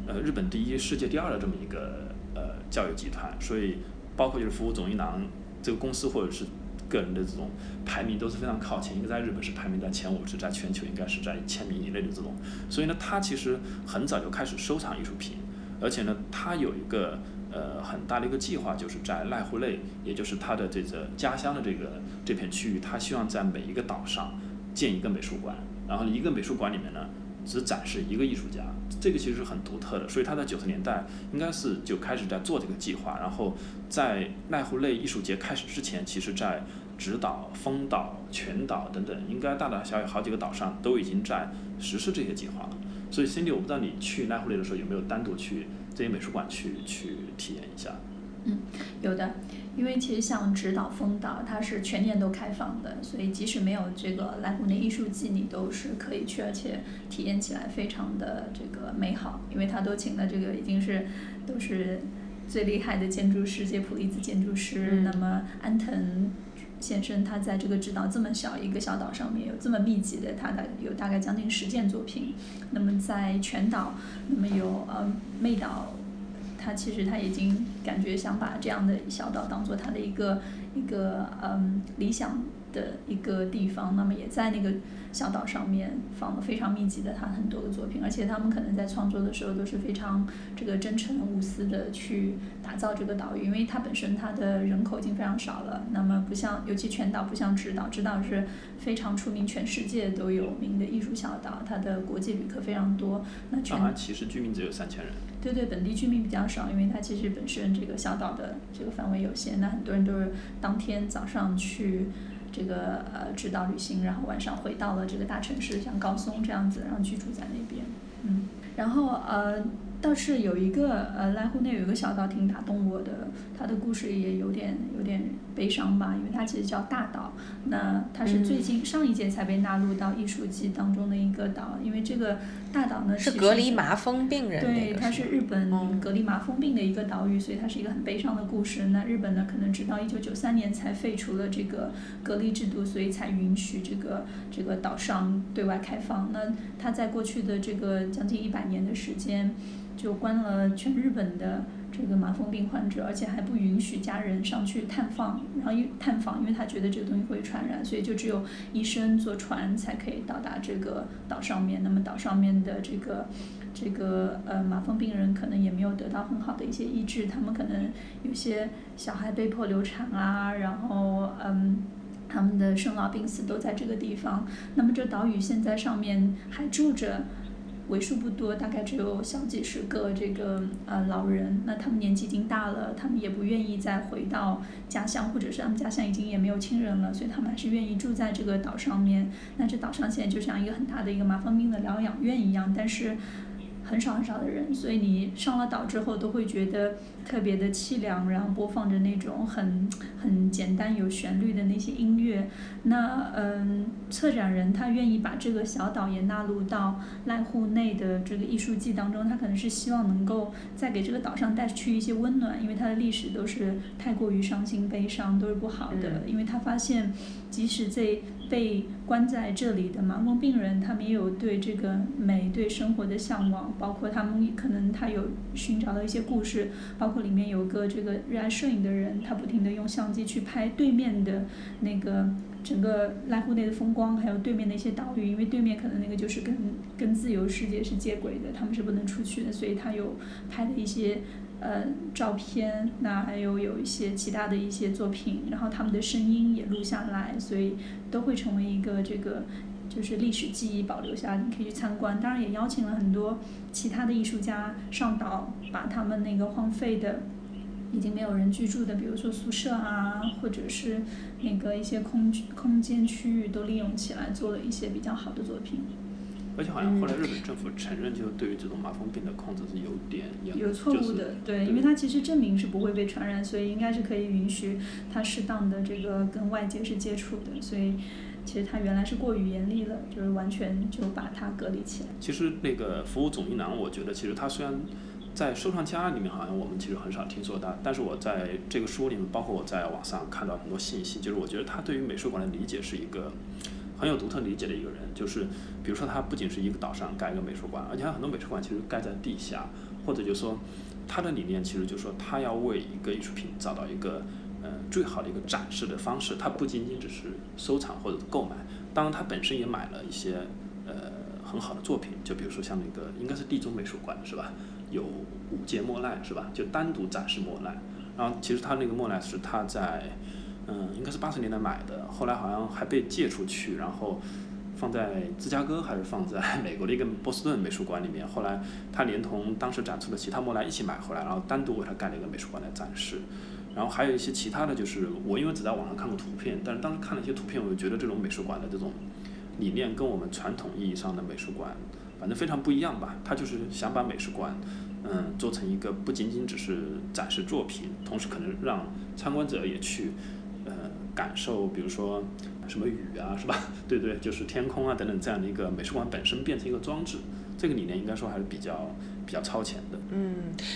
呃，日本第一、世界第二的这么一个呃教育集团。所以包括就是服务总一郎这个公司或者是个人的这种排名都是非常靠前，一个在日本是排名在前五，是在全球应该是在一千名以内的这种。所以呢，他其实很早就开始收藏艺术品，而且呢，他有一个。呃，很大的一个计划就是在濑户内，也就是他的这个家乡的这个这片区域，他希望在每一个岛上建一个美术馆，然后一个美术馆里面呢只展示一个艺术家，这个其实是很独特的。所以他在九十年代应该是就开始在做这个计划，然后在濑户内艺术节开始之前，其实在直岛、丰岛、全岛等等，应该大大小小好几个岛上都已经在实施这些计划了。所以，Cindy，我不知道你去濑户内的时候有没有单独去。这些美术馆去去体验一下。嗯，有的，因为其实像直岛、丰岛，它是全年都开放的，所以即使没有这个濑户内艺术季，你都是可以去，而且体验起来非常的这个美好，因为他都请了这个已经是都是最厉害的建筑师，杰普利兹建筑师，那么安藤。先生他在这个指导这么小一个小岛上面有这么密集的，他的有大概将近十件作品。那么在全岛，那么有呃魅岛，他其实他已经感觉想把这样的小岛当做他的一个一个嗯理想。的一个地方，那么也在那个小岛上面放了非常密集的他很多的作品，而且他们可能在创作的时候都是非常这个真诚无私的去打造这个岛屿，因为它本身它的人口已经非常少了，那么不像尤其全岛不像直岛，直岛是非常出名，全世界都有名的艺术小岛，它的国际旅客非常多。那全岛其实居民只有三千人。对对，本地居民比较少，因为它其实本身这个小岛的这个范围有限，那很多人都是当天早上去。这个呃，指导旅行，然后晚上回到了这个大城市，像高松这样子，然后居住在那边，嗯，然后呃。倒是有一个呃，濑户内有一个小岛挺打动我的，它的故事也有点有点悲伤吧，因为它其实叫大岛。那它是最近上一届才被纳入到艺术季当中的一个岛，因为这个大岛呢是隔离麻风病人对，它是日本隔离麻风病的一个岛屿，所以它是一个很悲伤的故事。那日本呢，可能直到一九九三年才废除了这个隔离制度，所以才允许这个这个岛上对外开放。那它在过去的这个将近一百年的时间。就关了全日本的这个麻风病患者，而且还不允许家人上去探访，然后探访，因为他觉得这个东西会传染，所以就只有医生坐船才可以到达这个岛上面。那么岛上面的这个这个呃麻风病人可能也没有得到很好的一些医治，他们可能有些小孩被迫流产啊，然后嗯。他们的生老病死都在这个地方。那么这岛屿现在上面还住着为数不多，大概只有小几十个这个呃老人。那他们年纪已经大了，他们也不愿意再回到家乡，或者是他们家乡已经也没有亲人了，所以他们还是愿意住在这个岛上面。那这岛上现在就像一个很大的一个麻风病的疗养院一样，但是很少很少的人，所以你上了岛之后都会觉得。特别的凄凉，然后播放着那种很很简单有旋律的那些音乐。那嗯，策展人他愿意把这个小岛也纳入到濑户内的这个艺术季当中，他可能是希望能够再给这个岛上带去一些温暖，因为它的历史都是太过于伤心悲伤，都是不好的。因为他发现，即使这被关在这里的盲目病人，他们也有对这个美、对生活的向往，包括他们可能他有寻找到一些故事，包括。里面有个这个热爱摄影的人，他不停的用相机去拍对面的那个整个濑户内的风光，还有对面的一些岛屿，因为对面可能那个就是跟跟自由世界是接轨的，他们是不能出去的，所以他有拍的一些呃照片，那还有有一些其他的一些作品，然后他们的声音也录下来，所以都会成为一个这个。就是历史记忆保留下，你可以去参观。当然也邀请了很多其他的艺术家上岛，把他们那个荒废的、已经没有人居住的，比如说宿舍啊，或者是那个一些空空间区域都利用起来，做了一些比较好的作品。而且好像后来日本政府承认，就对于这种麻风病的控制是有点有错误的，对，因为它其实证明是不会被传染，所以应该是可以允许它适当的这个跟外界是接触的，所以。其实它原来是过于严厉了，就是完全就把它隔离起来。其实那个服务总一郎，我觉得其实他虽然在收藏家里面好像我们其实很少听说他，但是我在这个书里面，包括我在网上看到很多信息，就是我觉得他对于美术馆的理解是一个很有独特理解的一个人。就是比如说他不仅是一个岛上盖一个美术馆，而且他很多美术馆其实盖在地下，或者就是说他的理念其实就是说他要为一个艺术品找到一个。呃，最好的一个展示的方式，它不仅仅只是收藏或者购买，当然他本身也买了一些呃很好的作品，就比如说像那个应该是地中美术馆是吧？有五件莫奈是吧？就单独展示莫奈，然后其实他那个莫奈是他在嗯应该是八十年代买的，后来好像还被借出去，然后放在芝加哥还是放在 美国的一个波士顿美术馆里面，后来他连同当时展出的其他莫奈一起买回来，然后单独为他盖了一个美术馆来展示。然后还有一些其他的就是我因为只在网上看过图片，但是当时看了一些图片，我就觉得这种美术馆的这种理念跟我们传统意义上的美术馆反正非常不一样吧。他就是想把美术馆嗯做成一个不仅仅只是展示作品，同时可能让参观者也去呃感受，比如说什么雨啊是吧？对对，就是天空啊等等这样的一个美术馆本身变成一个装置，这个理念应该说还是比较。比较超前的，嗯，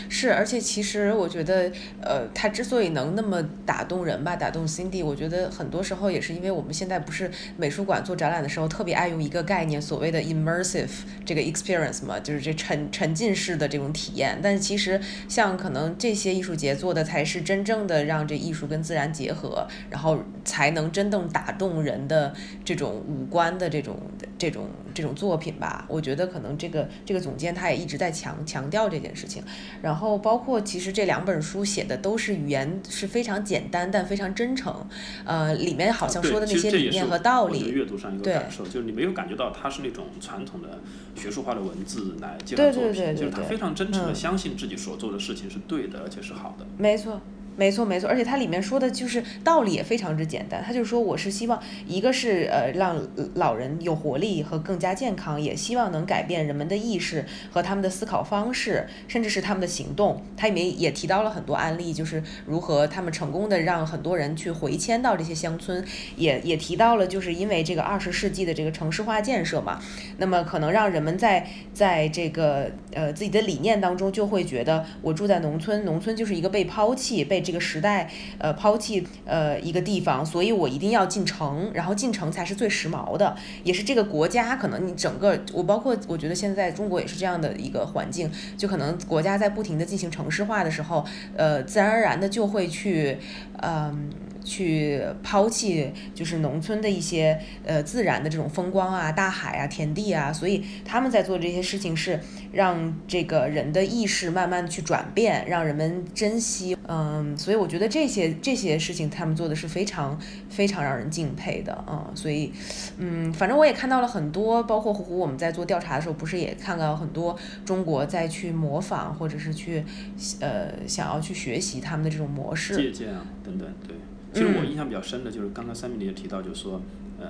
是，而且其实我觉得，呃，他之所以能那么打动人吧，打动 Cindy，我觉得很多时候也是因为我们现在不是美术馆做展览的时候，特别爱用一个概念，所谓的 immersive 这个 experience 嘛，就是这沉沉浸式的这种体验。但其实像可能这些艺术节做的才是真正的让这艺术跟自然结合，然后才能真正打动人的这种五官的这种这种这种作品吧。我觉得可能这个这个总监他也一直在强。强调这件事情，然后包括其实这两本书写的都是语言是非常简单但非常真诚，呃，里面好像说的那些理念和道理，阅读上一个感受，就是你没有感觉到它是那种传统的学术化的文字来介绍作品，就是他非常真诚的相信自己所做的事情是对的，而且是好的。没错。没错没错，而且它里面说的就是道理也非常之简单。他就说我是希望一个是呃让老人有活力和更加健康，也希望能改变人们的意识和他们的思考方式，甚至是他们的行动。它里面也提到了很多案例，就是如何他们成功的让很多人去回迁到这些乡村，也也提到了就是因为这个二十世纪的这个城市化建设嘛，那么可能让人们在在这个呃自己的理念当中就会觉得我住在农村，农村就是一个被抛弃被。这个时代呃抛弃呃一个地方，所以我一定要进城，然后进城才是最时髦的，也是这个国家可能你整个我包括我觉得现在中国也是这样的一个环境，就可能国家在不停的进行城市化的时候，呃，自然而然的就会去嗯。去抛弃就是农村的一些呃自然的这种风光啊、大海啊、田地啊，所以他们在做这些事情是让这个人的意识慢慢去转变，让人们珍惜。嗯，所以我觉得这些这些事情他们做的是非常非常让人敬佩的啊。所以，嗯，反正我也看到了很多，包括胡胡我们在做调查的时候，不是也看到很多中国在去模仿或者是去呃想要去学习他们的这种模式、借鉴啊等等，对。其实我印象比较深的就是刚刚三米也提到，就是说，呃，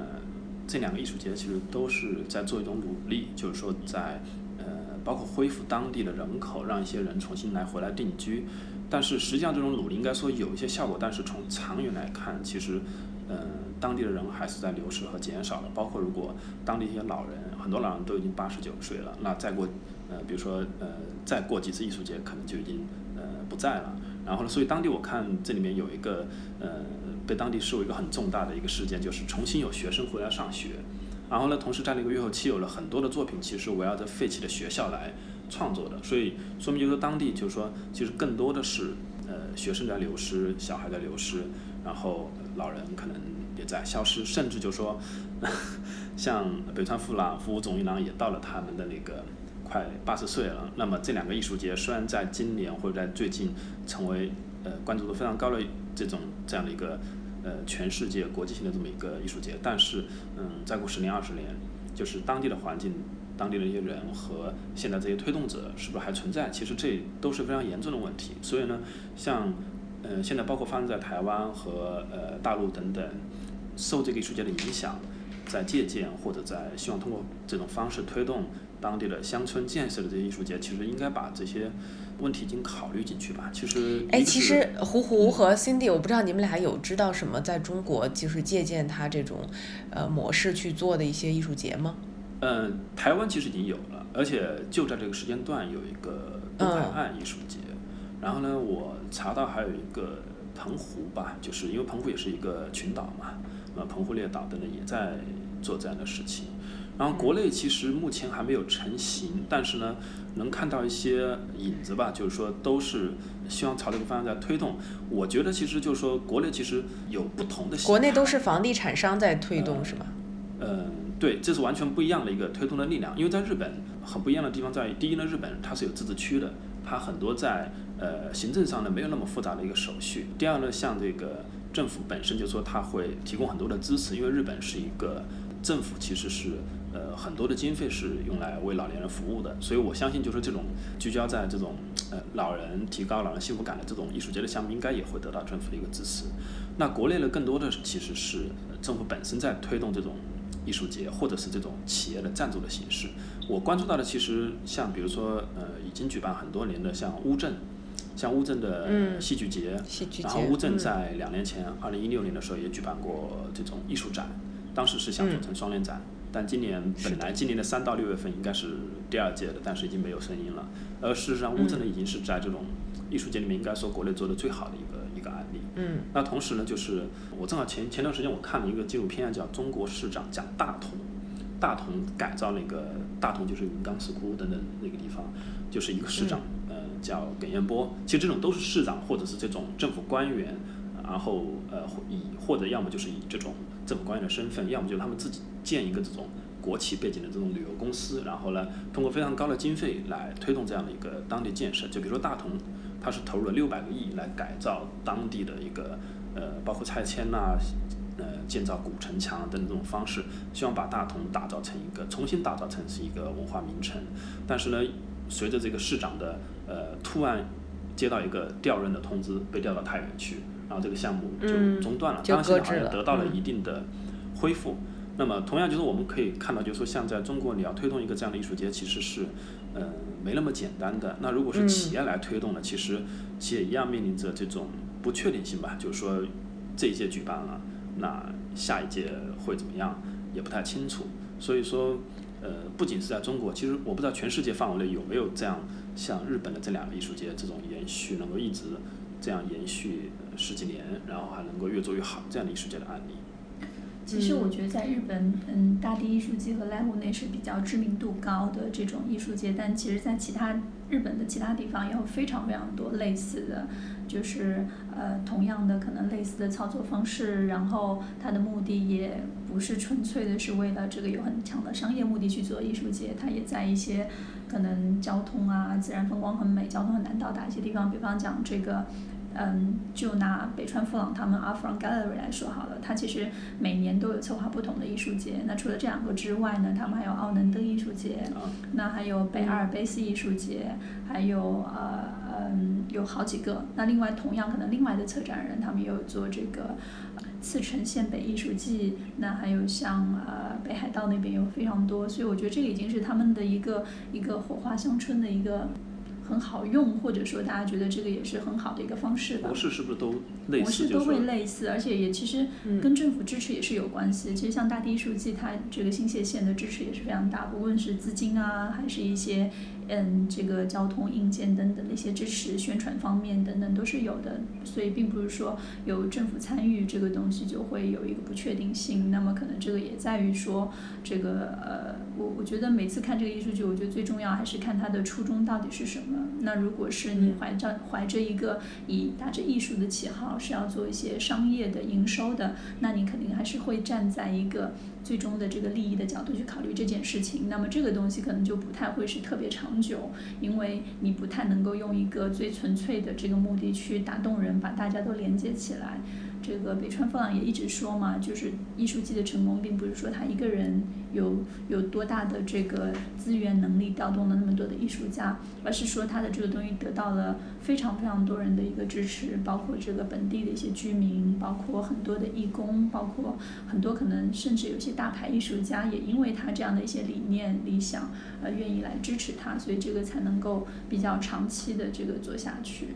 这两个艺术节其实都是在做一种努力，就是说在呃，包括恢复当地的人口，让一些人重新来回来定居。但是实际上这种努力应该说有一些效果，但是从长远来看，其实，呃，当地的人还是在流失和减少的。包括如果当地一些老人，很多老人都已经八十九岁了，那再过呃，比如说呃，再过几次艺术节，可能就已经呃不在了。然后呢，所以当地我看这里面有一个，呃，被当地视为一个很重大的一个事件，就是重新有学生回来上学。然后呢，同时在那个月后期有了很多的作品，其实围绕着废弃的学校来创作的。所以说明就是当地就是说，其实更多的是呃学生在流失，小孩在流失，然后老人可能也在消失，甚至就是说，像北川富朗、服务总一郎也到了他们的那个。快八十岁了，那么这两个艺术节虽然在今年或者在最近成为呃关注度非常高的这种这样的一个呃全世界国际性的这么一个艺术节，但是嗯再过十年二十年，就是当地的环境、当地的一些人和现在这些推动者是不是还存在？其实这都是非常严重的问题。所以呢，像呃现在包括发生在台湾和呃大陆等等，受这个艺术节的影响，在借鉴或者在希望通过这种方式推动。当地的乡村建设的这些艺术节，其实应该把这些问题已经考虑进去吧。其实，哎，其实胡胡和 Cindy，我不知道你们俩有知道什么在中国就是借鉴他这种呃模式去做的一些艺术节吗？嗯，台湾其实已经有了，而且就在这个时间段有一个东海岸艺术节。然后呢，我查到还有一个澎湖吧，就是因为澎湖也是一个群岛嘛，那，澎湖列岛等等也在做这样的事情。然后国内其实目前还没有成型，但是呢，能看到一些影子吧，就是说都是希望朝这个方向在推动。我觉得其实就是说国内其实有不同的。国内都是房地产商在推动是吧？嗯，对，这是完全不一样的一个推动的力量。因为在日本很不一样的地方在于，第一呢，日本它是有自治区的，它很多在呃行政上呢没有那么复杂的一个手续。第二呢，像这个政府本身就说它会提供很多的支持，因为日本是一个政府其实是。呃，很多的经费是用来为老年人服务的，所以我相信，就是这种聚焦在这种呃老人提高老人幸福感的这种艺术节的项目，应该也会得到政府的一个支持。那国内呢，更多的其实是政府本身在推动这种艺术节，或者是这种企业的赞助的形式。我关注到的，其实像比如说呃，已经举办很多年的像乌镇，像乌镇的戏剧节，然后乌镇在两年前，二零一六年的时候也举办过这种艺术展，当时是想做成双年展。但今年本来今年的三到六月份应该是第二届的，但是已经没有声音了。而事实上，乌镇呢已经是在这种艺术界里面应该说国内做的最好的一个一个案例。嗯。那同时呢，就是我正好前前段时间我看了一个纪录片，叫《中国市长讲大同》，大同改造那个大同就是云冈石窟等等那个地方，就是一个市长，呃，叫耿彦波。其实这种都是市长或者是这种政府官员，然后呃以或者要么就是以这种政府官员的身份，要么就是他们自己。建一个这种国企背景的这种旅游公司，然后呢，通过非常高的经费来推动这样的一个当地建设。就比如说大同，它是投入了六百个亿来改造当地的一个呃，包括拆迁呐，呃，建造古城墙等这种方式，希望把大同打造成一个重新打造成是一个文化名城。但是呢，随着这个市长的呃突然接到一个调任的通知，被调到太原去，然后这个项目就中断了。当然现在好像得到了一定的恢复。那么，同样就是我们可以看到，就是说，像在中国，你要推动一个这样的艺术节，其实是，呃，没那么简单的。那如果是企业来推动呢，其实企业一样面临着这种不确定性吧。就是说，这一届举办了，那下一届会怎么样，也不太清楚。所以说，呃，不仅是在中国，其实我不知道全世界范围内有没有这样像日本的这两个艺术节这种延续，能够一直这样延续十几年，然后还能够越做越好这样的艺术节的案例。其实我觉得在日本，嗯，大地艺术节和濑户内是比较知名度高的这种艺术节，但其实，在其他日本的其他地方也有非常非常多类似的，就是呃，同样的可能类似的操作方式，然后它的目的也不是纯粹的是为了这个有很强的商业目的去做艺术节，它也在一些可能交通啊、自然风光很美、交通很难到达一些地方，比方讲这个。嗯，就拿北川富朗他们 Art From Gallery 来说好了，他其实每年都有策划不同的艺术节。那除了这两个之外呢，他们还有奥能登艺术节，那还有北阿尔卑斯艺术节，还有呃嗯有好几个。那另外同样可能另外的策展人，他们也有做这个茨城县北艺术季，那还有像呃北海道那边有非常多。所以我觉得这个已经是他们的一个一个火花乡村的一个。很好用，或者说大家觉得这个也是很好的一个方式吧。模式是不是都类似？模式都会类似，而且也其实跟政府支持也是有关系。其实像大地艺术季，它这个新泻县的支持也是非常大，不论是资金啊，还是一些。嗯，这个交通硬件等等的一些支持、宣传方面等等都是有的，所以并不是说有政府参与这个东西就会有一个不确定性。那么可能这个也在于说，这个呃，我我觉得每次看这个艺术剧，我觉得最重要还是看它的初衷到底是什么。那如果是你怀着怀着一个以打着艺术的旗号是要做一些商业的营收的，那你肯定还是会站在一个。最终的这个利益的角度去考虑这件事情，那么这个东西可能就不太会是特别长久，因为你不太能够用一个最纯粹的这个目的去打动人，把大家都连接起来。这个北川富朗也一直说嘛，就是艺术季的成功，并不是说他一个人有有多大的这个资源能力调动了那么多的艺术家，而是说他的这个东西得到了非常非常多人的一个支持，包括这个本地的一些居民，包括很多的义工，包括很多可能甚至有些大牌艺术家也因为他这样的一些理念理想而愿意来支持他，所以这个才能够比较长期的这个做下去。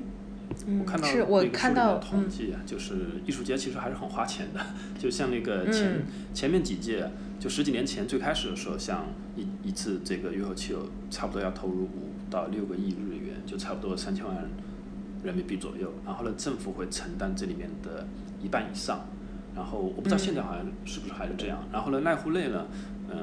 我看到那个书里的统计啊，就是艺术节其实还是很花钱的。就像那个前前面几届，就十几年前最开始的时候，像一一次这个月后期有差不多要投入五到六个亿日元，就差不多三千万人民币左右。然后呢，政府会承担这里面的一半以上。然后我不知道现在好像是不是还是这样。然后呢，奈户内呢，嗯，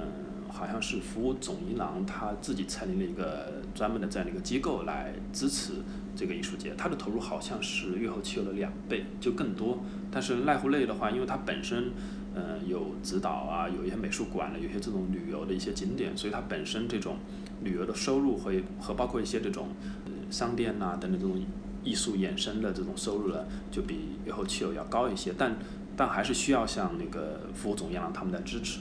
好像是服务总银行他自己成立了一个专门的这样的一个机构来支持。这个艺术节，它的投入好像是月后期有的两倍，就更多。但是濑户内的话，因为它本身，呃，有指导啊，有一些美术馆的，有些这种旅游的一些景点，所以它本身这种旅游的收入和和包括一些这种商店呐等等这种艺术衍生的这种收入呢，就比月后期有要高一些。但但还是需要像那个服务总央他们的支持。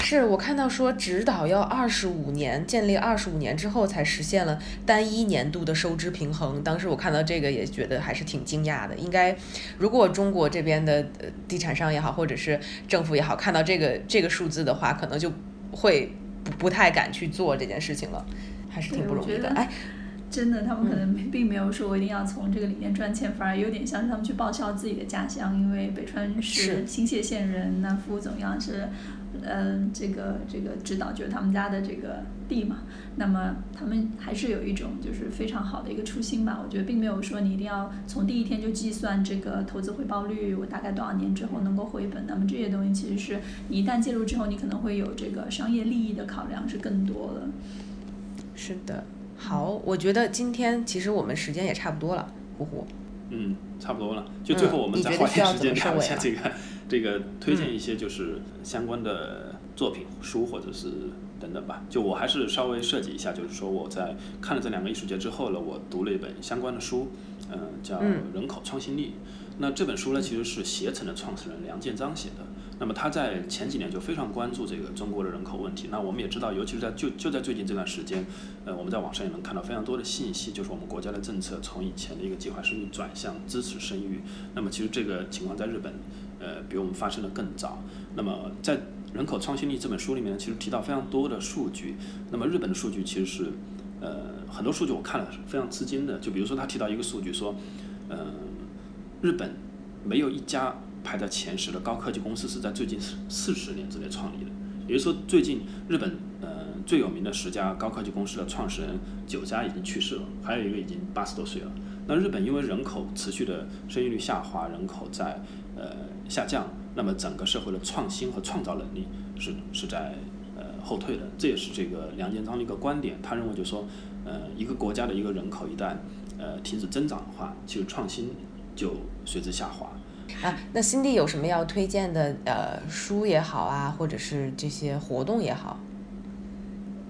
是我看到说指导要二十五年，建立二十五年之后才实现了单一年度的收支平衡。当时我看到这个也觉得还是挺惊讶的。应该，如果中国这边的地产商也好，或者是政府也好，看到这个这个数字的话，可能就会不不太敢去做这件事情了，还是挺不容易的。哎，真的，他们可能并没有说我一定要从这个里面赚钱，反而有点像是他们去报销自己的家乡，因为北川是新泻县人，那副总样是。嗯，这个这个指导就是他们家的这个地嘛，那么他们还是有一种就是非常好的一个初心吧。我觉得并没有说你一定要从第一天就计算这个投资回报率，我大概多少年之后能够回本。那么这些东西其实是你一旦介入之后，你可能会有这个商业利益的考量是更多的。是的，好，我觉得今天其实我们时间也差不多了，呼呼。嗯，差不多了。就最后我们再花点时间聊一下这个。这个推荐一些就是相关的作品书或者是等等吧，就我还是稍微设计一下，就是说我在看了这两个艺术节之后呢，我读了一本相关的书，嗯，叫《人口创新力》。那这本书呢，其实是携程的创始人梁建章写的。那么他在前几年就非常关注这个中国的人口问题。那我们也知道，尤其是在就就在最近这段时间，呃，我们在网上也能看到非常多的信息，就是我们国家的政策从以前的一个计划生育转向支持生育。那么其实这个情况在日本。呃，比我们发生的更早。那么，在《人口创新力》这本书里面，其实提到非常多的数据。那么，日本的数据其实是，呃，很多数据我看了非常吃惊的。就比如说，他提到一个数据说，嗯，日本没有一家排在前十的高科技公司是在最近四四十年之内创立的。也就是说，最近日本呃最有名的十家高科技公司的创始人九家已经去世了，还有一个已经八十多岁了。那日本因为人口持续的生育率下滑，人口在呃下降，那么整个社会的创新和创造能力是是在呃后退的。这也是这个梁建章的一个观点，他认为就是说，呃，一个国家的一个人口一旦呃停止增长的话，其实创新就随之下滑。啊，那新弟有什么要推荐的？呃，书也好啊，或者是这些活动也好。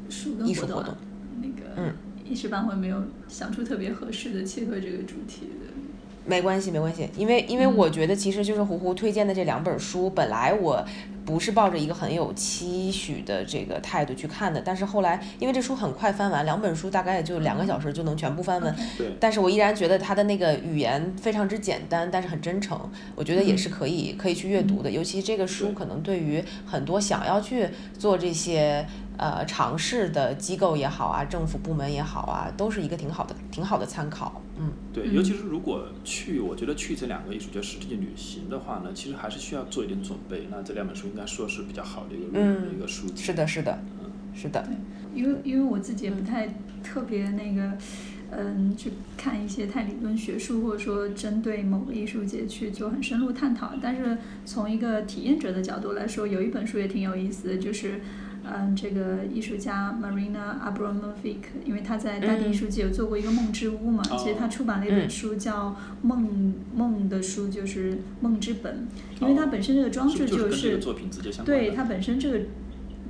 书跟活动，那个，嗯，一时半会没有想出特别合适的契合这个主题的。没关系，没关系，因为因为我觉得其实就是胡胡推荐的这两本书，本来我不是抱着一个很有期许的这个态度去看的，但是后来因为这书很快翻完，两本书大概也就两个小时就能全部翻完，对，但是我依然觉得他的那个语言非常之简单，但是很真诚，我觉得也是可以可以去阅读的，尤其这个书可能对于很多想要去做这些。呃，尝试的机构也好啊，政府部门也好啊，都是一个挺好的、挺好的参考。嗯，对，尤其是如果去，我觉得去这两个艺术节实地旅行的话呢，其实还是需要做一点准备。那这两本书应该说是比较好的一个一个书籍。是的，是的，嗯，是的。因为因为我自己也不太特别那个，嗯，去看一些太理论学术，或者说针对某个艺术节去做很深入探讨。但是从一个体验者的角度来说，有一本书也挺有意思的，就是。嗯，这个艺术家 Marina Abramovic，因为他在大地艺术界有做过一个梦之屋嘛，其实他出版了一本书叫《梦梦的书》，就是梦之本，因为它本身这个装置就是，对它本身这个。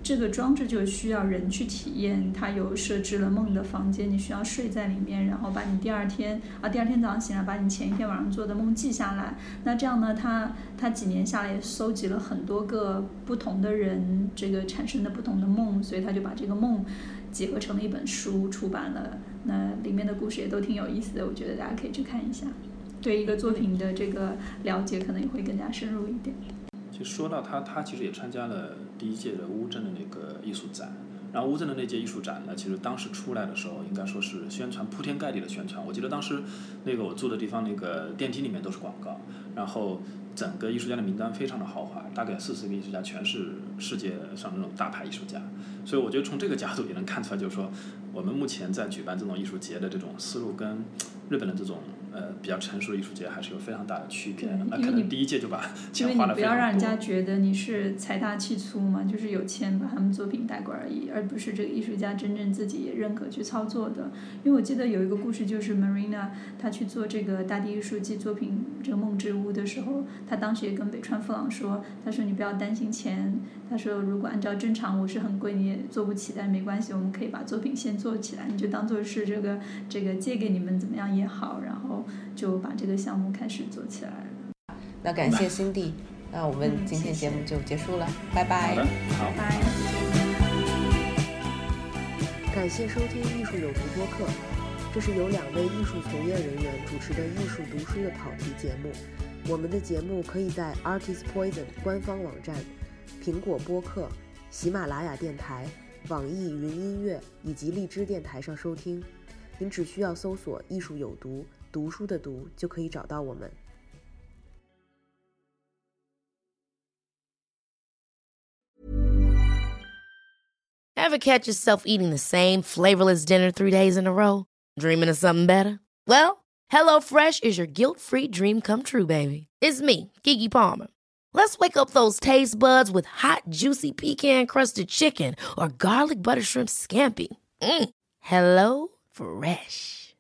这个装置就需要人去体验，它有设置了梦的房间，你需要睡在里面，然后把你第二天啊，第二天早上醒来，把你前一天晚上做的梦记下来。那这样呢，他他几年下来也搜集了很多个不同的人这个产生的不同的梦，所以他就把这个梦结合成了一本书出版了。那里面的故事也都挺有意思的，我觉得大家可以去看一下，对一个作品的这个了解可能也会更加深入一点。就说到他，他其实也参加了第一届的乌镇的那个艺术展。然后乌镇的那届艺术展呢，其实当时出来的时候，应该说是宣传铺天盖地的宣传。我记得当时那个我住的地方那个电梯里面都是广告，然后整个艺术家的名单非常的豪华，大概四十个艺术家全是世界上那种大牌艺术家。所以我觉得从这个角度也能看出来，就是说我们目前在举办这种艺术节的这种思路跟日本的这种。呃，比较成熟的艺术节还是有非常大的区别。那可能第一届就把钱花了因为你不要让人家觉得你是财大气粗嘛，就是有钱把他们作品带过而已，而不是这个艺术家真正自己也认可去操作的。因为我记得有一个故事，就是 Marina 她去做这个大地艺术季作品这个梦之屋的时候，她当时也跟北川富朗说，她说你不要担心钱，她说如果按照正常我是很贵你也做不起，但没关系，我们可以把作品先做起来，你就当做是这个这个借给你们怎么样也好，然后。就把这个项目开始做起来了。那感谢 Cindy，那我们今天节目就结束了，拜拜。好，拜拜。感谢收听艺术有毒播客，这是由两位艺术从业人员主持的艺术读书的跑题节目。我们的节目可以在 Artist Poison 官方网站、苹果播客、喜马拉雅电台、网易云音乐以及荔枝电台上收听。您只需要搜索“艺术有毒”，读书的“读”就可以找到我们。Ever catch yourself eating the same flavorless dinner three days in a row? Dreaming of something better? Well, HelloFresh is your guilt-free dream come true, baby. It's me, Kiki Palmer. Let's wake up those taste buds with hot, juicy pecan-crusted chicken or garlic butter shrimp scampi. Mm. Hello Fresh.